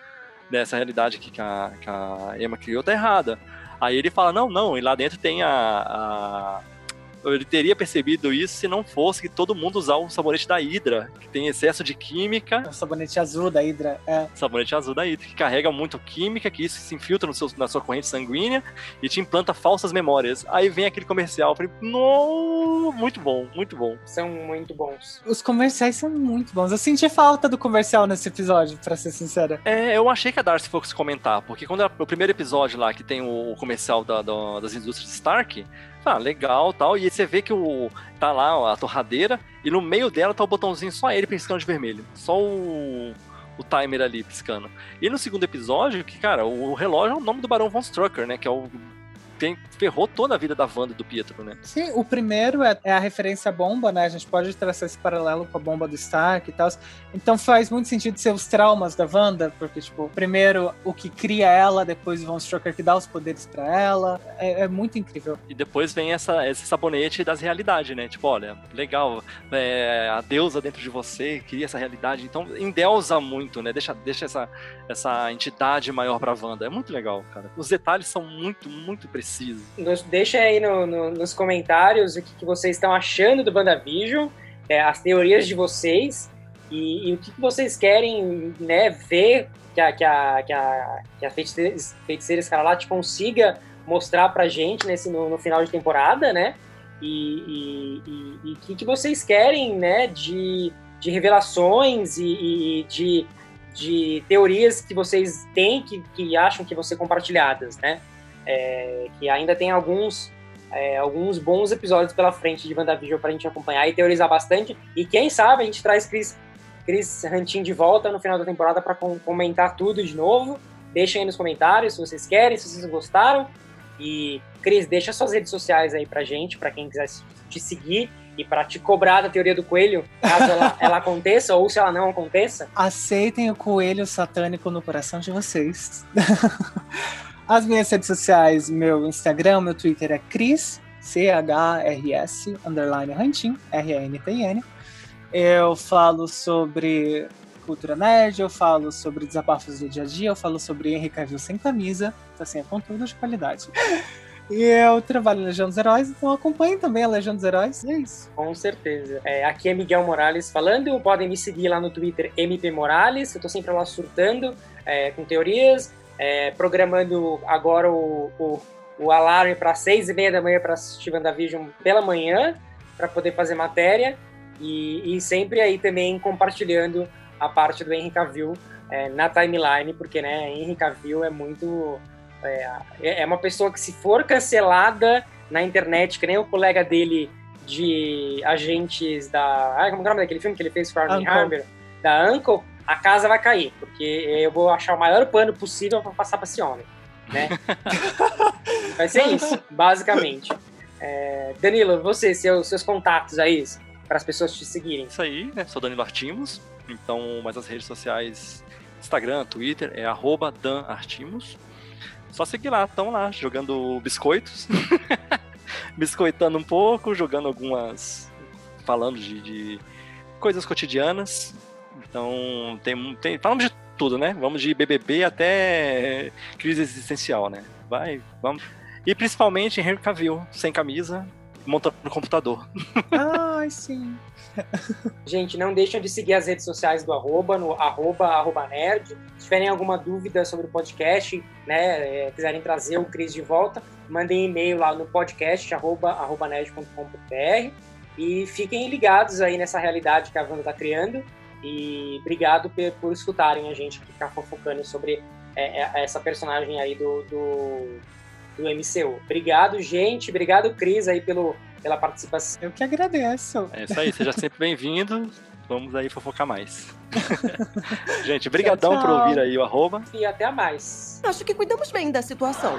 Né, essa realidade que a, que a Emma criou tá errada. Aí ele fala, não, não, e lá dentro tem a... a- Ele teria percebido isso se não fosse que todo mundo usar o sabonete da Hydra, que tem excesso de química, O sabonete azul da Hydra. É. sabonete azul da Hydra, que carrega muito química, que isso se infiltra no seu, na sua corrente sanguínea e te implanta falsas memórias. Aí vem aquele comercial, eu falei, no, muito bom, muito bom. São muito bons. Os comerciais são muito bons. Eu senti falta do comercial nesse episódio, pra ser sincera. É, eu achei que a Darcy fosse comentar, porque quando era o primeiro episódio lá, que tem o comercial da- da- das indústrias Stark, ah, legal tal, e você vê que o, tá lá a torradeira, e no meio dela tá o botãozinho só ele piscando de vermelho. Só o, o timer ali piscando. E no segundo episódio, que, cara, o relógio é o nome do Barão Von Strucker, né, que é o... Tem, ferrou toda a vida da Wanda e do Pietro, né? Sim, o primeiro é, é a referência à bomba, né? A gente pode traçar esse paralelo com a bomba do Stark e tal. Então faz muito sentido ser os traumas da Wanda, porque, tipo, primeiro o que cria ela, depois o Von Strucker que dá os poderes pra ela. É, é muito incrível. E depois vem essa, esse sabonete das realidades, né? Tipo, olha, legal, é, a deusa dentro de você cria essa realidade. Então, endeusa muito, né? Deixa, deixa essa, essa entidade maior pra Wanda. É muito legal, cara. Os detalhes são muito, muito precisos. Nos, deixa aí no- no- nos comentários o que, que vocês estão achando do WandaVision, é, as teorias de vocês e, e o que, que vocês querem né, ver que a, que a, que a, que a feiticeira, feiticeira Escarlate consiga mostrar pra gente nesse, no, no final de temporada, né? E o que, que vocês querem, né, de, de revelações e, e de, de teorias que vocês têm que, que acham que vão ser compartilhadas, né? É, que ainda tem alguns, é, alguns bons episódios pela frente de WandaVision pra gente acompanhar e teorizar bastante. E quem sabe a gente traz Chris, Chris Rantin de volta no final da temporada para comentar tudo de novo. Deixem aí nos comentários se vocês querem, se vocês gostaram. E, Cris, deixa suas redes sociais aí pra gente, pra quem quiser te seguir e pra te cobrar da teoria do coelho, caso ela, ela aconteça ou se ela não aconteça. Aceitem o coelho satânico no coração de vocês. As minhas redes sociais, meu Instagram, meu Twitter é Cris, C-H-R-S, underline Rantin, R-A-N-T-N. Eu falo sobre cultura nerd, eu falo sobre desabafos do dia a dia, eu falo sobre Henry Cavill sem camisa. Assim, é conteúdo de qualidade. E eu trabalho na Legião dos Heróis, então acompanhe também a Legião dos Heróis. É isso. Com certeza. É, aqui é Miguel Morales falando. Podem me seguir lá no Twitter MP Morales. Eu tô sempre lá surtando é, com teorias, é, programando agora o, o, o alarme para seis e meia da manhã para assistir WandaVision pela manhã, para poder fazer matéria. E, e, sempre aí também compartilhando a parte do Henry Cavill é, na timeline, porque né, Henry Cavill é muito é, é uma pessoa que, se for cancelada na internet, que nem o colega dele de agentes da. Ah, como é o nome daquele filme que ele fez com a Armie Hammer? Da Uncle, a casa vai cair, porque eu vou achar o maior pano possível para passar para esse homem. Né? vai ser isso, basicamente. É, Danilo, você, seus, seus contatos aí, para as pessoas te seguirem. Isso aí, né? Sou Danilo Artimos, então, mas as redes sociais, Instagram, Twitter, é arroba danartimos. Só seguir lá, estão lá, jogando biscoitos. Biscoitando um pouco, jogando algumas. falando de, de coisas cotidianas. Então, tem, tem. Falamos de tudo, né? Vamos de BBB até crise existencial, né? Vai, vamos. E principalmente Henry Cavill, sem camisa, montando no computador. Ai, sim. Gente, não deixem de seguir as redes sociais do arroba, no arroba, arroba nerd. Se tiverem alguma dúvida sobre o podcast, né, é, quiserem trazer o Cris de volta, mandem e-mail lá no podcast, arroba, arroba nerd.com.br e fiquem ligados aí nessa realidade que a Wanda está criando e obrigado por, por, escutarem a gente ficar fofocando sobre é, é, essa personagem aí do, do, do MCU. Obrigado, gente. Obrigado, Cris, aí pelo pela participação. Eu que agradeço. É isso aí, seja sempre bem-vindo. Vamos aí fofocar mais. Gente, brigadão por ouvir aí o arroba. E até mais. Acho que cuidamos bem da situação.